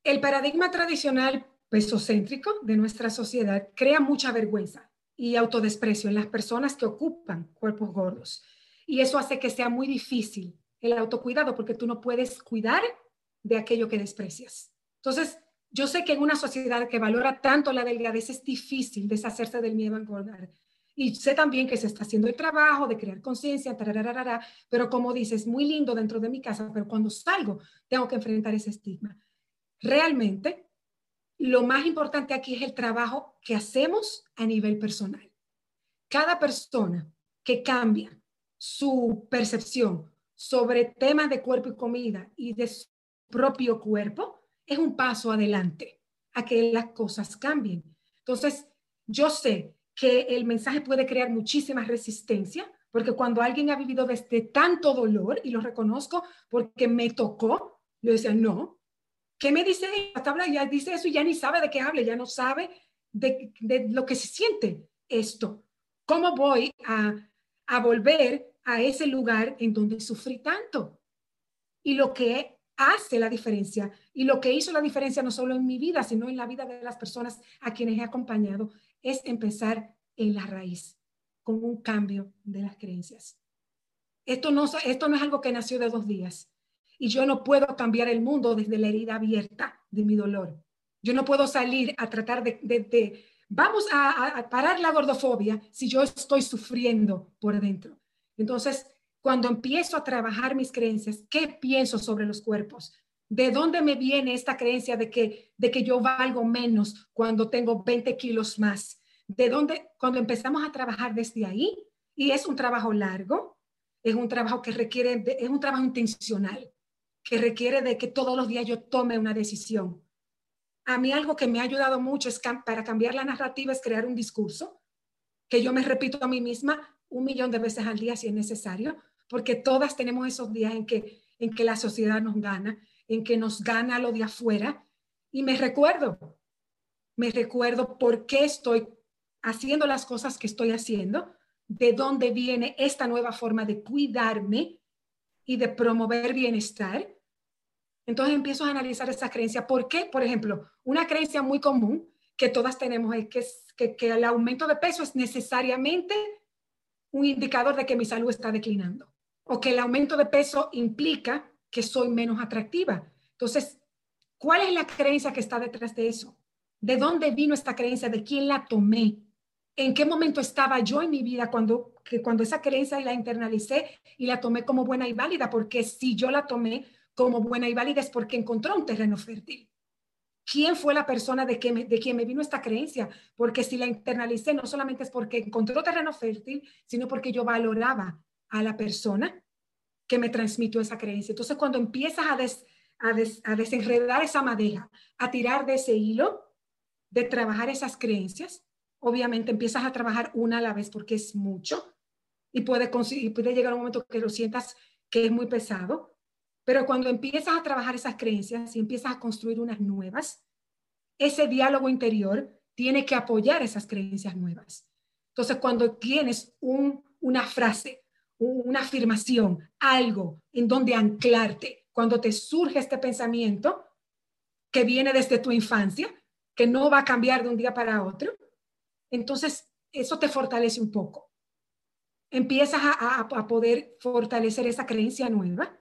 El paradigma tradicional pesocéntrico de nuestra sociedad crea mucha vergüenza y autodesprecio en las personas que ocupan cuerpos gordos. Y eso hace que sea muy difícil el autocuidado, porque tú no puedes cuidar de aquello que desprecias. Entonces, yo sé que en una sociedad que valora tanto la delgadez es difícil deshacerse del miedo a engordar. Y sé también que se está haciendo el trabajo de crear conciencia, pero como dices, muy lindo dentro de mi casa, pero cuando salgo tengo que enfrentar ese estigma. Realmente, lo más importante aquí es el trabajo que hacemos a nivel personal. Cada persona que cambia su percepción, sobre temas de cuerpo y comida y de su propio cuerpo, es un paso adelante a que las cosas cambien. Entonces, yo sé que el mensaje puede crear muchísima resistencia Porque cuando alguien ha vivido desde tanto dolor, y lo reconozco porque me tocó, yo decía, no, ¿qué me dice ella? Ya dice eso y ya ni sabe de qué habla, ya no sabe de, de lo que se siente esto. ¿Cómo voy a, a volver a ese lugar en donde sufrí tanto? Y lo que hace la diferencia y lo que hizo la diferencia no solo en mi vida, sino en la vida de las personas a quienes he acompañado, es empezar en la raíz, con un cambio de las creencias. Esto no, esto no es algo que nació de dos días. Y yo no puedo cambiar el mundo desde la herida abierta de mi dolor. Yo no puedo salir a tratar de, de, vamos a, a, parar la gordofobia si yo estoy sufriendo por dentro. Entonces, cuando empiezo a trabajar mis creencias, ¿qué pienso sobre los cuerpos? ¿De dónde me viene esta creencia de que, de que yo valgo menos cuando tengo 20 kilos más? ¿De dónde? Cuando empezamos a trabajar desde ahí, y es un trabajo largo, es un trabajo que requiere, es un trabajo intencional, que requiere de que todos los días yo tome una decisión. A mí algo que me ha ayudado mucho es para cambiar la narrativa es crear un discurso que yo me repito a mí misma un millón de veces al día si es necesario, porque todas tenemos esos días en que, en que la sociedad nos gana, en que nos gana lo de afuera. Y me recuerdo, me recuerdo por qué estoy haciendo las cosas que estoy haciendo, de dónde viene esta nueva forma de cuidarme y de promover bienestar. Entonces empiezo a analizar esa creencia. ¿Por qué? Por ejemplo, una creencia muy común que todas tenemos es que, que, que el aumento de peso es necesariamente un indicador de que mi salud está declinando o que el aumento de peso implica que soy menos atractiva. Entonces, ¿cuál es la creencia que está detrás de eso? ¿De dónde vino esta creencia? ¿De quién la tomé? ¿En qué momento estaba yo en mi vida cuando, que cuando esa creencia la internalicé y la tomé como buena y válida? Porque si yo la tomé como buena y válida es porque encontró un terreno fértil. ¿Quién fue la persona de, que de quien me vino esta creencia? Porque si la internalicé no solamente es porque encontró terreno fértil, sino porque yo valoraba a la persona que me transmitió esa creencia. Entonces, cuando empiezas a, a, desenredar esa madeja, a tirar de ese hilo, de trabajar esas creencias, obviamente empiezas a trabajar una a la vez porque es mucho y puede, puede llegar un momento que lo sientas que es muy pesado, pero cuando empiezas a trabajar esas creencias y empiezas a construir unas nuevas, ese diálogo interior tiene que apoyar esas creencias nuevas. Entonces, cuando tienes un, una frase una afirmación, algo en donde anclarte cuando te surge este pensamiento que viene desde tu infancia, que no va a cambiar de un día para otro, entonces eso te fortalece un poco. Empiezas a, a poder fortalecer esa creencia nueva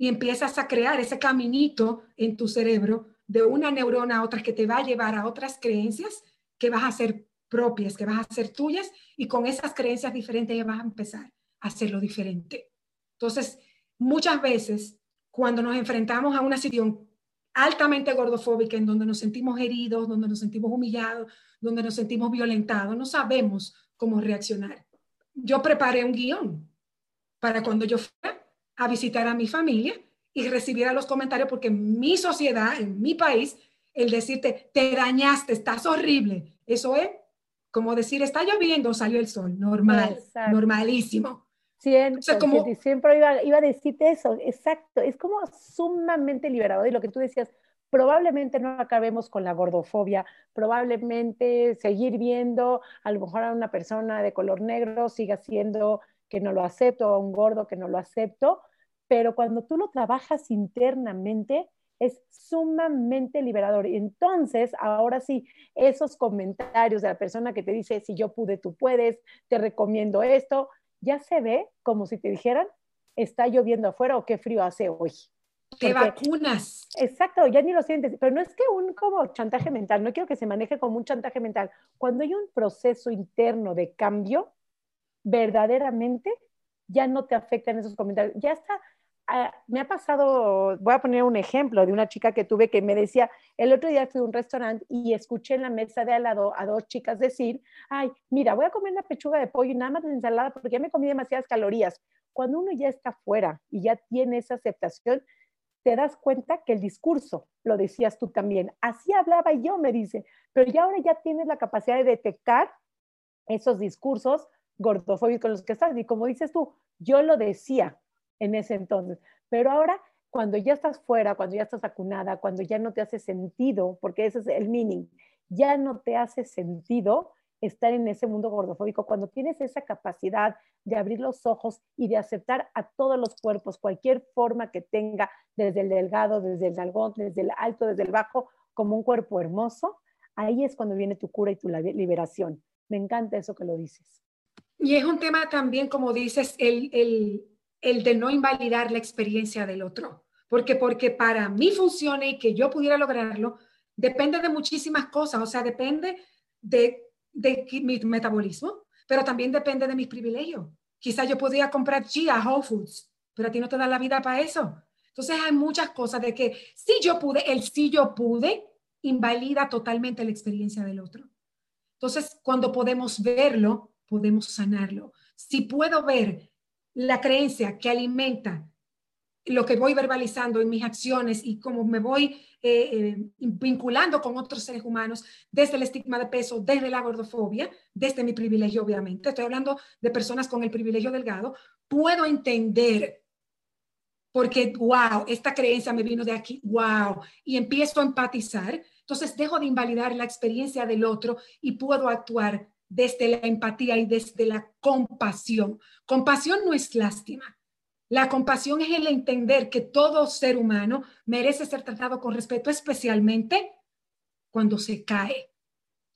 y empiezas a crear ese caminito en tu cerebro de una neurona a otra que te va a llevar a otras creencias que vas a ser propias, que vas a ser tuyas y con esas creencias diferentes ya vas a empezar hacerlo diferente. Entonces, muchas veces cuando nos enfrentamos a una situación altamente gordofóbica en donde nos sentimos heridos, donde nos sentimos humillados, donde nos sentimos violentados, no sabemos cómo reaccionar. Yo preparé un guion para cuando yo fuera a visitar a mi familia y recibiera los comentarios porque en mi sociedad, en mi país, el decirte, te dañaste, estás horrible, eso es como decir, está lloviendo, salió el sol, normal, normalísimo. Siempre, como... siempre iba, iba, a decirte eso, exacto, es como sumamente liberador y lo que tú decías, probablemente no acabemos con la gordofobia, probablemente seguir viendo a lo mejor a una persona de color negro siga siendo que no lo acepto, a un gordo que no lo acepto, pero cuando tú lo trabajas internamente, es sumamente liberador. Y entonces, ahora sí, esos comentarios de la persona que te dice, si yo pude, tú puedes, te recomiendo esto, ya se ve como si te dijeran, está lloviendo afuera o qué frío hace hoy. Te vacunas. Exacto, ya ni lo sientes, pero no es que un como chantaje mental, no quiero que se maneje como un chantaje mental. Cuando hay un proceso interno de cambio, verdaderamente ya no te afectan esos comentarios. Ya está, Ah, me ha pasado, voy a poner un ejemplo de una chica que tuve que me decía, el otro día fui a un restaurante y escuché en la mesa de al lado a dos chicas decir, ay, mira, voy a comer una pechuga de pollo y nada más de ensalada porque ya me comí demasiadas calorías. Cuando uno ya está fuera y ya tiene esa aceptación, te das cuenta que el discurso, lo decías tú también, así hablaba yo, me dice, pero ya ahora ya tienes la capacidad de detectar esos discursos gordofóbicos los que estás. Y como dices tú, yo lo decía en ese entonces, pero ahora cuando ya estás fuera, cuando ya estás vacunada, cuando ya no te hace sentido, porque ese es el meaning, ya no te hace sentido estar en ese mundo gordofóbico, cuando tienes esa capacidad de abrir los ojos y de aceptar a todos los cuerpos, cualquier forma que tenga, desde el delgado, desde el nalgón, desde el alto, desde el bajo, como un cuerpo hermoso, ahí es cuando viene tu cura y tu liberación. Me encanta eso que lo dices. Y es un tema también, como dices, el, el de no invalidar la experiencia del otro. Porque, porque para mí funcione y que yo pudiera lograrlo, depende de muchísimas cosas. O sea, depende de, mi metabolismo, pero también depende de mis privilegios. Quizás yo podría comprar Chia, Whole Foods, pero a ti no te da la vida para eso. Entonces hay muchas cosas de que si yo pude, el si yo pude, invalida totalmente la experiencia del otro. Entonces, cuando podemos verlo, podemos sanarlo. Si puedo ver la creencia que alimenta lo que voy verbalizando en mis acciones y cómo me voy eh, eh, vinculando con otros seres humanos desde el estigma de peso, desde la gordofobia, desde mi privilegio, obviamente. Estoy hablando de personas con el privilegio delgado. Puedo entender porque, wow, esta creencia me vino de aquí, wow, y empiezo a empatizar. Entonces dejo de invalidar la experiencia del otro y puedo actuar desde la empatía y desde la compasión. Compasión no es lástima. La compasión es el entender que todo ser humano merece ser tratado con respeto, especialmente cuando se cae,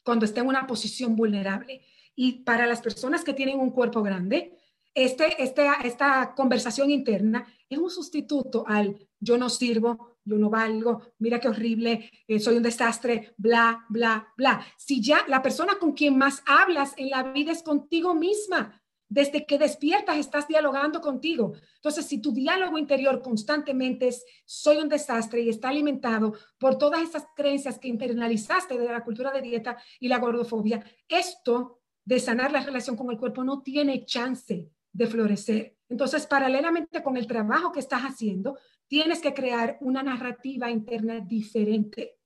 cuando está en una posición vulnerable. Y para las personas que tienen un cuerpo grande, este, este, esta conversación interna es un sustituto al yo no sirvo, yo no valgo, mira qué horrible, eh, soy un desastre, bla, bla, bla. Si ya la persona con quien más hablas en la vida es contigo misma, desde que despiertas estás dialogando contigo. Entonces, si tu diálogo interior constantemente es soy un desastre y está alimentado por todas esas creencias que internalizaste de la cultura de dieta y la gordofobia, esto de sanar la relación con el cuerpo no tiene chance de florecer. Entonces, paralelamente con el trabajo que estás haciendo, tienes que crear una narrativa interna diferente.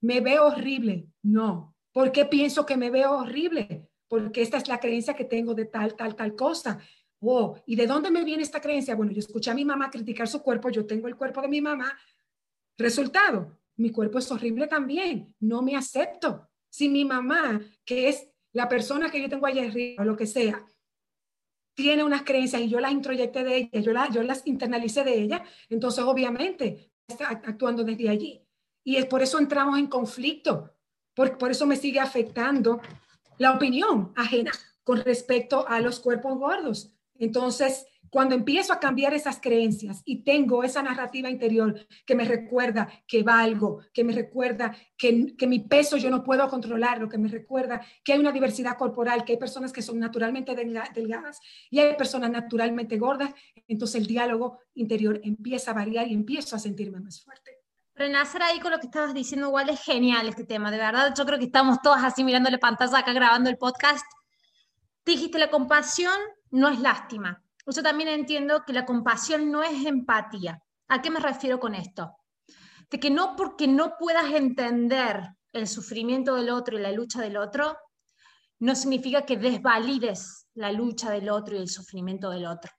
¿Me veo horrible? No. ¿Por qué pienso que me veo horrible? Porque esta es la creencia que tengo de tal, tal, tal cosa. Oh, ¿y de dónde me viene esta creencia? Bueno, yo escuché a mi mamá criticar su cuerpo, yo tengo el cuerpo de mi mamá. Resultado, mi cuerpo es horrible también, no me acepto. Si mi mamá, que es la persona que yo tengo allá arriba, o lo que sea, tiene unas creencias y yo las introyecté de ella, yo, yo las internalicé de ella, entonces obviamente está actuando desde allí. Y es por eso entramos en conflicto, por, por eso me sigue afectando la opinión ajena con respecto a los cuerpos gordos. Entonces, cuando empiezo a cambiar esas creencias y tengo esa narrativa interior que me recuerda que valgo, que me recuerda que, que mi peso yo no puedo controlarlo, que me recuerda que hay una diversidad corporal, que hay personas que son naturalmente delgadas y hay personas naturalmente gordas, entonces el diálogo interior empieza a variar y empiezo a sentirme más fuerte. Renacer ahí con lo que estabas diciendo, igual es genial este tema, de verdad. Yo creo que estamos todas así mirándole pantalla acá grabando el podcast. Dijiste, la compasión no es lástima yo también entiendo que la compasión no es empatía. ¿A qué me refiero con esto? De que no porque no puedas entender el sufrimiento del otro y la lucha del otro, no significa que desvalides la lucha del otro y el sufrimiento del otro.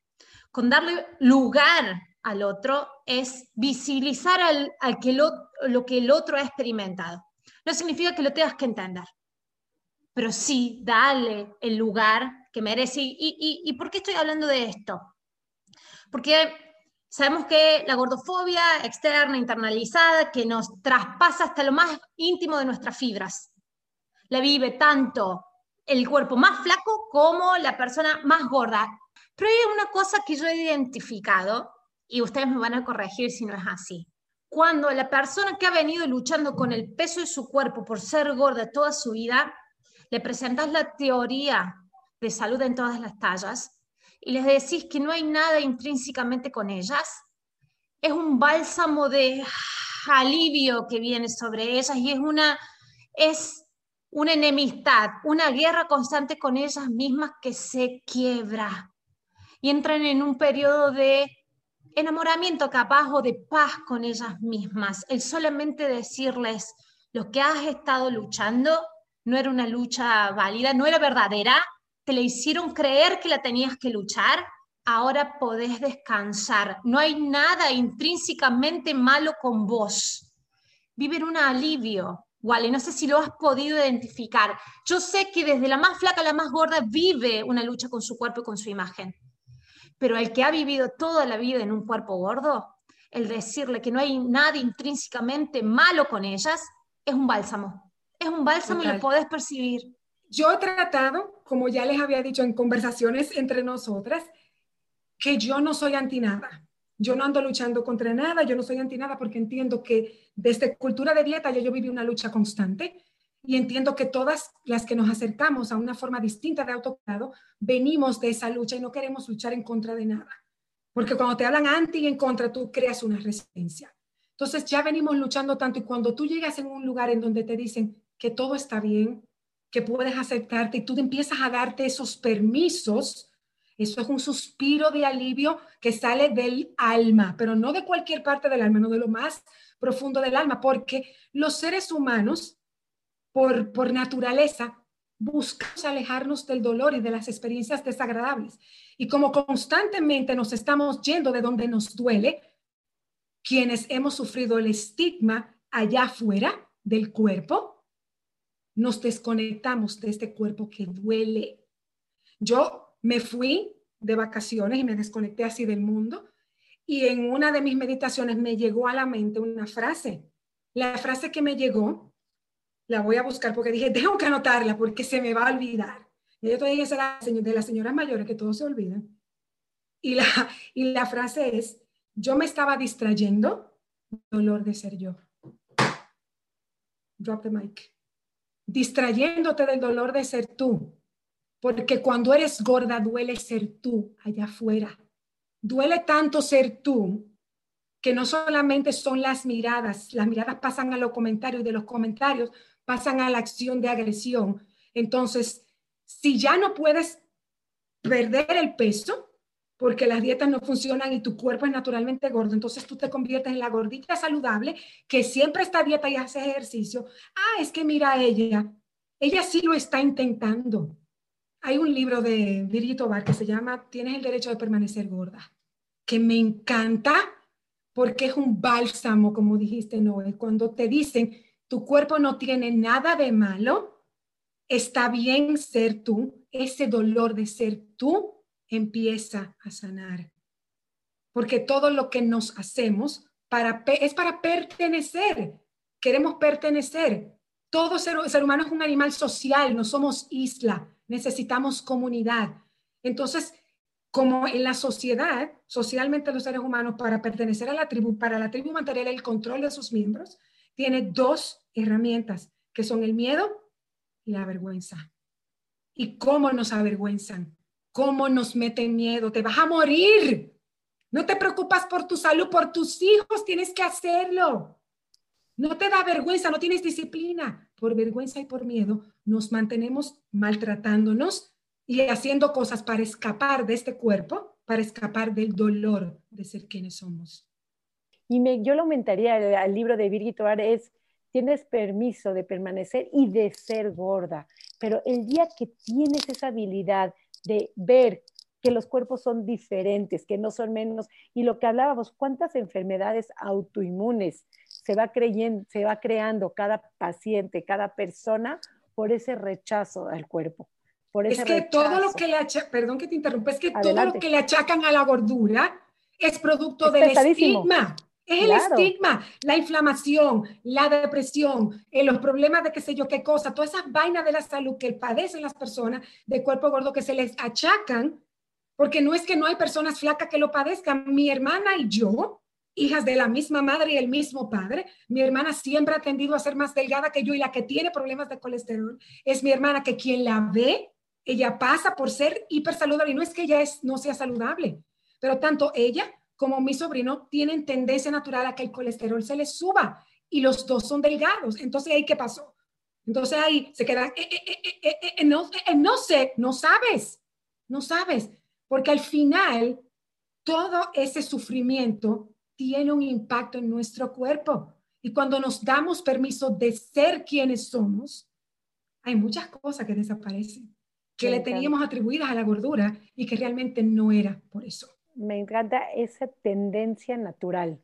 Con darle lugar al otro es visibilizar al, que lo, lo que el otro ha experimentado. No significa que lo tengas que entender, pero sí darle el lugar que merece. ¿Y, y, por qué estoy hablando de esto? Porque sabemos que la gordofobia externa, internalizada, que nos traspasa hasta lo más íntimo de nuestras fibras, la vive tanto el cuerpo más flaco como la persona más gorda. Pero hay una cosa que yo he identificado, y ustedes me van a corregir si no es así. Cuando la persona que ha venido luchando con el peso de su cuerpo por ser gorda toda su vida, le presentas la teoría de salud en todas las tallas y les decís que no hay nada intrínsecamente con ellas, es un bálsamo de alivio que viene sobre ellas y es una, es una enemistad, una guerra constante con ellas mismas que se quiebra y entran en un periodo de enamoramiento capaz o de paz con ellas mismas. El solamente decirles lo que has estado luchando no era una lucha válida, no era verdadera, te le hicieron creer que la tenías que luchar, ahora podés descansar. No hay nada intrínsecamente malo con vos. Vive en un alivio. Wally, no sé si lo has podido identificar. Yo sé que desde la más flaca a la más gorda vive una lucha con su cuerpo y con su imagen. Pero el que ha vivido toda la vida en un cuerpo gordo, el decirle que no hay nada intrínsecamente malo con ellas, es un bálsamo. Es un bálsamo y lo podés percibir. Yo he tratado, como ya les había dicho en conversaciones entre nosotras, que yo no soy anti nada. Yo no ando luchando contra nada, yo no soy anti nada porque entiendo que desde cultura de dieta ya yo viví una lucha constante y entiendo que todas las que nos acercamos a una forma distinta de autocuidado venimos de esa lucha y no queremos luchar en contra de nada. Porque cuando te hablan anti y en contra, tú creas una resistencia. Entonces ya venimos luchando tanto y cuando tú llegas en un lugar en donde te dicen que todo está bien, que puedes aceptarte y tú empiezas a darte esos permisos, eso es un suspiro de alivio que sale del alma, pero no de cualquier parte del alma, no de lo más profundo del alma, porque los seres humanos, por, por naturaleza, buscamos alejarnos del dolor y de las experiencias desagradables. Y como constantemente nos estamos yendo de donde nos duele, quienes hemos sufrido el estigma allá afuera del cuerpo, nos desconectamos de este cuerpo que duele. Yo me fui de vacaciones y me desconecté así del mundo y en una de mis meditaciones me llegó a la mente una frase. La frase que me llegó, la voy a buscar porque dije, tengo anotarla porque se me va a olvidar. Y yo todavía de las señoras mayores que todo se olvidan. Y la, y la frase es, yo me estaba distrayendo, dolor de ser yo. Drop the mic distrayéndote del dolor de ser tú. Porque cuando eres gorda duele ser tú allá afuera. Duele tanto ser tú que no solamente son las miradas, las miradas pasan a los comentarios y de los comentarios pasan a la acción de agresión. Entonces, si ya no puedes perder el peso, porque las dietas no funcionan y tu cuerpo es naturalmente gordo, entonces tú te conviertes en la gordita saludable que siempre está dieta y hace ejercicio. Ah, es que mira ella, ella sí lo está intentando. Hay un libro de Virgit Tobar que se llama Tienes el derecho de permanecer gorda, que me encanta porque es un bálsamo, como dijiste, Noé, cuando te dicen, tu cuerpo no tiene nada de malo, está bien ser tú, ese dolor de ser tú empieza a sanar. Porque todo lo que nos hacemos para, es para pertenecer. Queremos pertenecer. Todo ser, ser humano es un animal social, no somos isla, necesitamos comunidad. Entonces, como en la sociedad, socialmente los seres humanos, para pertenecer a la tribu, para la tribu mantener el control de sus miembros, tiene dos herramientas, que son el miedo y la vergüenza. ¿Y cómo nos avergüenzan? Cómo nos meten miedo, te vas a morir. No te preocupas por tu salud, por tus hijos, tienes que hacerlo. No te da vergüenza, no tienes disciplina. Por vergüenza y por miedo nos mantenemos maltratándonos y haciendo cosas para escapar de este cuerpo, para escapar del dolor de ser quienes somos. Y me, yo lo aumentaría al libro de Birgit es, tienes permiso de permanecer y de ser gorda, pero el día que tienes esa habilidad de ver que los cuerpos son diferentes, que no son menos. Y lo que hablábamos, cuántas enfermedades autoinmunes se va, creyendo, se va creando cada paciente, cada persona por ese rechazo al cuerpo. Por ese es que todo lo que le achacan, perdón que te interrumpa, es que todo lo que le achacan a la gordura es producto del estigma. Es el estigma, la inflamación, la depresión, eh, los problemas de qué sé yo qué cosa, todas esas vainas de la salud que padecen las personas de cuerpo gordo que se les achacan, porque no es que no hay personas flacas que lo padezcan. Mi hermana y yo, hijas de la misma madre y el mismo padre, mi hermana siempre ha tendido a ser más delgada que yo y la que tiene problemas de colesterol es mi hermana que quien la ve, ella pasa por ser hiper saludable y no es que ella es, no sea saludable, pero tanto ella como mi sobrino, tienen tendencia natural a que el colesterol se les suba y los dos son delgados. Entonces, ¿ahí qué pasó? Entonces ahí se quedan, eh, eh, eh, no, no sé, no sabes, no sabes, porque al final todo ese sufrimiento tiene un impacto en nuestro cuerpo. Y cuando nos damos permiso de ser quienes somos, hay muchas cosas que desaparecen. que le teníamos atribuidas a la gordura y que realmente no era por eso. Me encanta esa tendencia natural,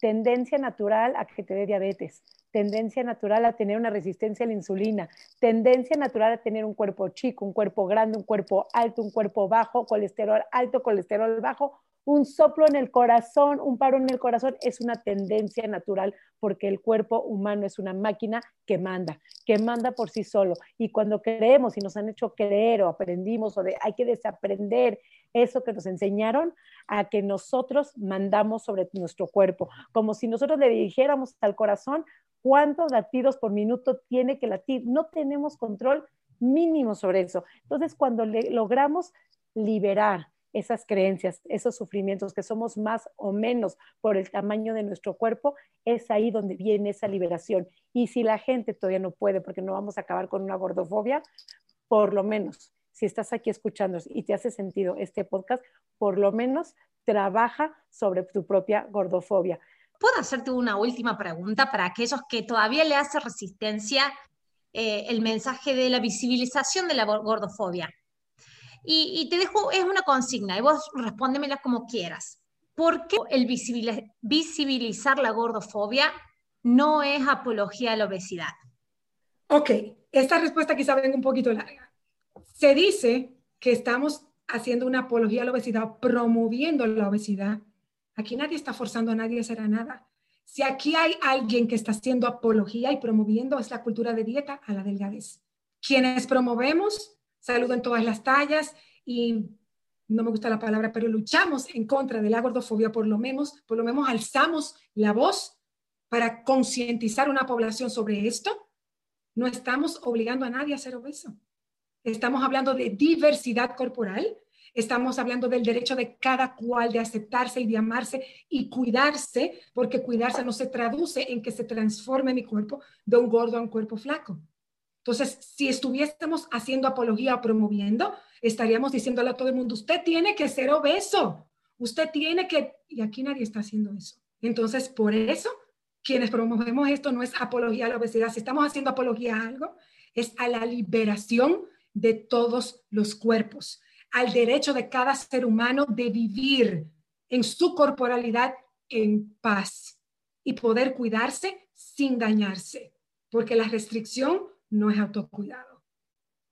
tendencia natural a que te dé diabetes, tendencia natural a tener una resistencia a la insulina, tendencia natural a tener un cuerpo chico, un cuerpo grande, un cuerpo alto, un cuerpo bajo, colesterol alto, colesterol bajo, un soplo en el corazón, un paro en el corazón, es una tendencia natural porque el cuerpo humano es una máquina que manda, que manda por sí solo. Y cuando creemos y nos han hecho creer o aprendimos o hay que desaprender eso que nos enseñaron a que nosotros mandamos sobre nuestro cuerpo, como si nosotros le dijéramos al corazón cuántos latidos por minuto tiene que latir. No tenemos control mínimo sobre eso. Entonces, cuando logramos liberar esas creencias, esos sufrimientos, que somos más o menos por el tamaño de nuestro cuerpo, es ahí donde viene esa liberación. Y si la gente todavía no puede, porque no vamos a acabar con una gordofobia, por lo menos, si estás aquí escuchando y te hace sentido este podcast, por lo menos trabaja sobre tu propia gordofobia. ¿Puedo hacerte una última pregunta para aquellos que todavía le hace resistencia eh, el mensaje de la visibilización de la gordofobia? Y, te dejo, es una consigna, y vos respóndemela como quieras. ¿Por qué el visibilizar la gordofobia no es apología a la obesidad? Ok, esta respuesta quizá venga un poquito larga. Se dice que estamos haciendo una apología a la obesidad, promoviendo la obesidad. Aquí nadie está forzando a nadie a hacer nada. Si aquí hay alguien que está haciendo apología y promoviendo es la cultura de dieta a la delgadez. Quienes promovemos saludo en todas las tallas y no me gusta la palabra, pero luchamos en contra de la gordofobia, por lo menos, por lo menos alzamos la voz para concientizar una población sobre esto. No estamos obligando a nadie a ser obeso. Estamos hablando de diversidad corporal, estamos hablando del derecho de cada cual de aceptarse y de amarse y cuidarse, porque cuidarse no se traduce en que se transforme mi cuerpo de un gordo a un cuerpo flaco. Entonces, si estuviésemos haciendo apología o promoviendo, estaríamos diciéndole a todo el mundo, usted tiene que ser obeso, usted tiene que, y aquí nadie está haciendo eso. Entonces, por eso, quienes promovemos esto no es apología a la obesidad, si estamos haciendo apología a algo, es a la liberación de todos los cuerpos, al derecho de cada ser humano de vivir en su corporalidad en paz y poder cuidarse sin dañarse, porque la restricción no es autocuidado.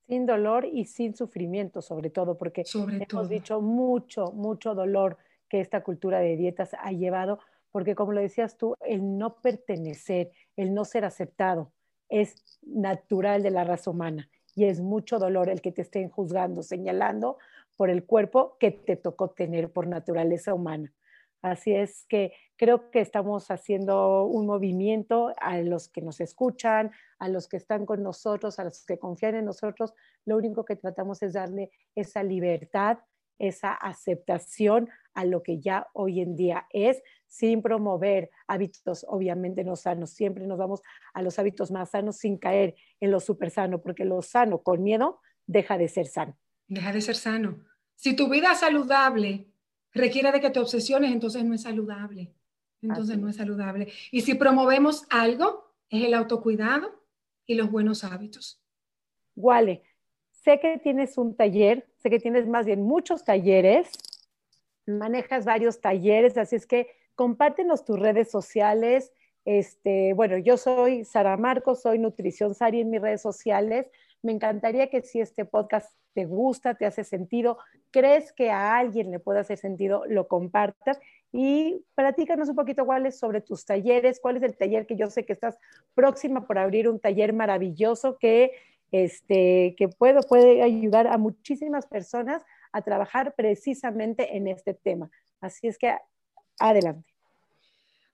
Sin dolor y sin sufrimiento, sobre todo, porque hemos dicho mucho, mucho dolor que esta cultura de dietas ha llevado, porque como lo decías tú, el no pertenecer, el no ser aceptado, es natural de la raza humana y es mucho dolor el que te estén juzgando, señalando por el cuerpo que te tocó tener por naturaleza humana. Así es que creo que estamos haciendo un movimiento a los que nos escuchan, a los que están con nosotros, a los que confían en nosotros. Lo único que tratamos es darle esa libertad, esa aceptación a lo que ya hoy en día es, sin promover hábitos obviamente no sanos. Siempre nos vamos a los hábitos más sanos sin caer en lo súper sano, porque lo sano con miedo deja de ser sano. Deja de ser sano. Si tu vida es saludable requiere de que te obsesiones, entonces no es saludable. Entonces no es saludable. Y si promovemos algo, es el autocuidado y los buenos hábitos. Wale, sé que tienes un taller, sé que tienes más bien muchos talleres, manejas varios talleres, así es que compártenos tus redes sociales. Este, bueno, yo soy Sara Marcos, soy Nutrición Sari en mis redes sociales. Me encantaría que si este podcast te gusta, te hace sentido, crees que a alguien le puede hacer sentido, lo compartas y platícanos un poquito cuáles sobre tus talleres, cuál es el taller que yo sé que estás próxima por abrir un taller maravilloso que, este, que puede, puede ayudar a muchísimas personas a trabajar precisamente en este tema. Así es que adelante.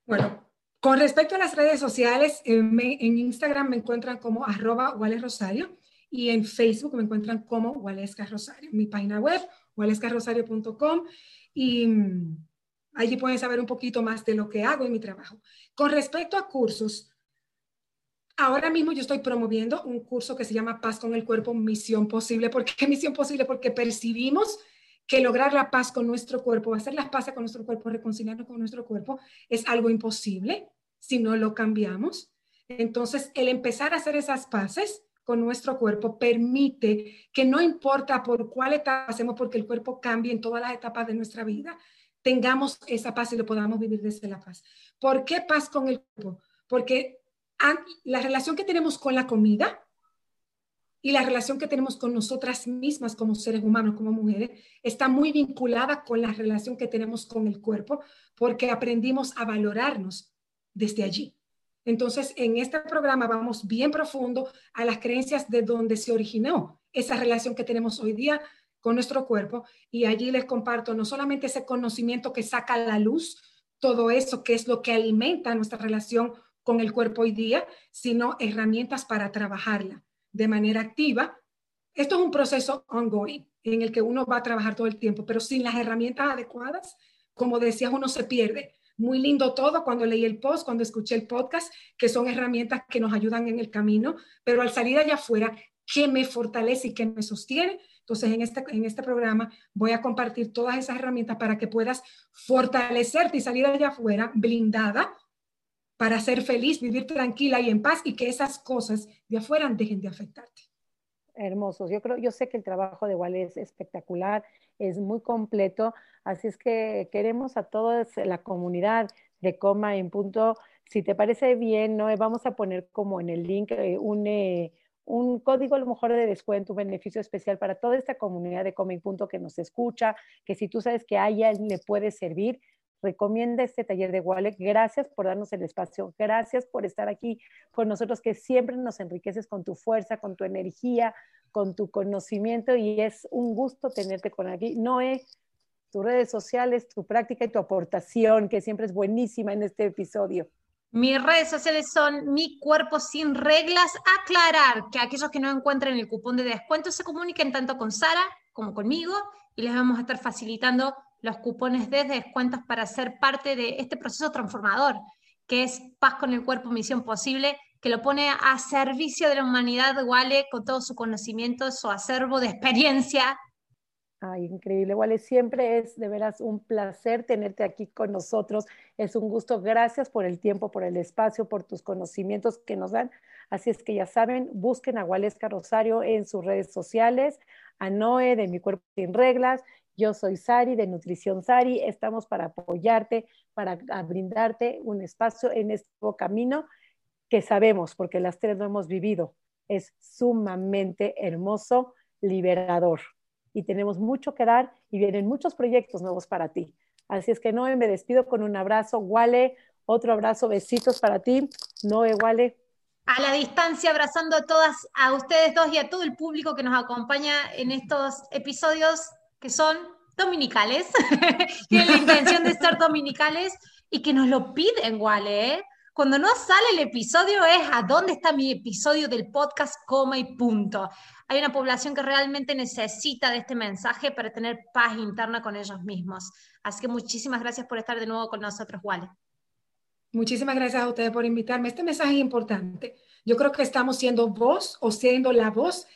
Bueno, con respecto a las redes sociales, en, Instagram me encuentran como arroba Rosario y en Facebook me encuentran como Waleska Rosario. Mi página web, walescarosario.com y mm, allí pueden saber un poquito más de lo que hago en mi trabajo. Con respecto a cursos, ahora mismo yo estoy promoviendo un curso que se llama Paz con el Cuerpo, Misión Posible. ¿Por qué Misión Posible? Porque percibimos que lograr la paz con nuestro cuerpo, hacer las paces con nuestro cuerpo, reconciliarnos con nuestro cuerpo, es algo imposible si no lo cambiamos. Entonces, el empezar a hacer esas paces con nuestro cuerpo permite que no importa por cuál etapa hacemos, porque el cuerpo cambia en todas las etapas de nuestra vida, tengamos esa paz y lo podamos vivir desde la paz. ¿Por qué paz con el cuerpo? Porque la relación que tenemos con la comida y la relación que tenemos con nosotras mismas como seres humanos, como mujeres, está muy vinculada con la relación que tenemos con el cuerpo, porque aprendimos a valorarnos desde allí. Entonces, en este programa vamos bien profundo a las creencias de donde se originó esa relación que tenemos hoy día con nuestro cuerpo y allí les comparto no solamente ese conocimiento que saca a la luz, todo eso que es lo que alimenta nuestra relación con el cuerpo hoy día, sino herramientas para trabajarla de manera activa. Esto es un proceso ongoing en el que uno va a trabajar todo el tiempo, pero sin las herramientas adecuadas, como decías, uno se pierde. Muy lindo todo cuando leí el post, cuando escuché el podcast, que son herramientas que nos ayudan en el camino, pero al salir allá afuera, ¿qué me fortalece y qué me sostiene? Entonces, en este, en este programa voy a compartir todas esas herramientas para que puedas fortalecerte y salir allá afuera blindada para ser feliz, vivir tranquila y en paz y que esas cosas de afuera dejen de afectarte. Hermosos. Yo creo, yo sé que el trabajo de Wale es espectacular, es muy completo, así es que queremos a toda la comunidad de Coma en Punto. Si te parece bien, ¿no? vamos a poner como en el link eh, un, eh, un código a lo mejor de descuento, un beneficio especial para toda esta comunidad de Come Punto que nos escucha, que si tú sabes que a le puede servir, recomienda este taller de Wallet. Gracias por darnos el espacio, gracias por estar aquí con nosotros, que siempre nos enriqueces con tu fuerza, con tu energía, con tu conocimiento y es un gusto tenerte con aquí. Noé, tus redes sociales, tu práctica y tu aportación, que siempre es buenísima en este episodio. Mis redes sociales son Mi Cuerpo Sin Reglas. Aclarar que aquellos que no encuentren el cupón de descuento se comuniquen tanto con Sara como conmigo y les vamos a estar facilitando los cupones de descuentos para ser parte de este proceso transformador, que es Paz con el Cuerpo, Misión Posible, que lo pone a servicio de la humanidad, Wale, con todo su conocimiento, su acervo de experiencia Ay, increíble, Wale. Siempre es de veras un placer tenerte aquí con nosotros. Es un gusto. Gracias por el tiempo, por el espacio, por tus conocimientos que nos dan. Así es que ya saben, busquen a Waleska Rosario en sus redes sociales, a Noé de Mi Cuerpo Sin Reglas. Yo soy Sari de Nutrición Sari. Estamos para apoyarte, para brindarte un espacio en este camino que sabemos, porque las tres lo hemos vivido, es sumamente hermoso, liberador y tenemos mucho que dar y vienen muchos proyectos nuevos para ti. Así es que Noé, me despido con un abrazo. Wale, otro abrazo, besitos para ti. Noé, Wale. A la distancia, abrazando a todas, a ustedes dos y a todo el público que nos acompaña en estos episodios que son dominicales, tienen la intención de ser dominicales y que nos lo piden, Wale, ¿eh? Cuando no sale el episodio es a dónde está mi episodio del podcast, coma y punto. Hay una población que realmente necesita de este mensaje para tener paz interna con ellos mismos. Así que muchísimas gracias por estar de nuevo con nosotros, Wale. Muchísimas gracias a ustedes por invitarme. Este mensaje es importante. Yo creo que estamos siendo voz o siendo la voz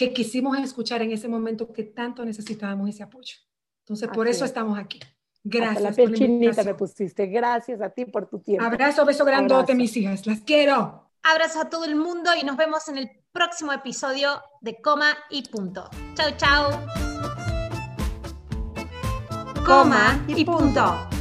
que quisimos escuchar en ese momento que tanto necesitábamos ese apoyo. Entonces, por eso estamos aquí. Gracias. la piel chinita me pusiste. Gracias a ti por tu tiempo. Abrazo, beso grandote, mis hijas. Las quiero. Abrazo a todo el mundo y nos vemos en el próximo episodio de Coma y Punto. Chau, chau. Coma y Punto.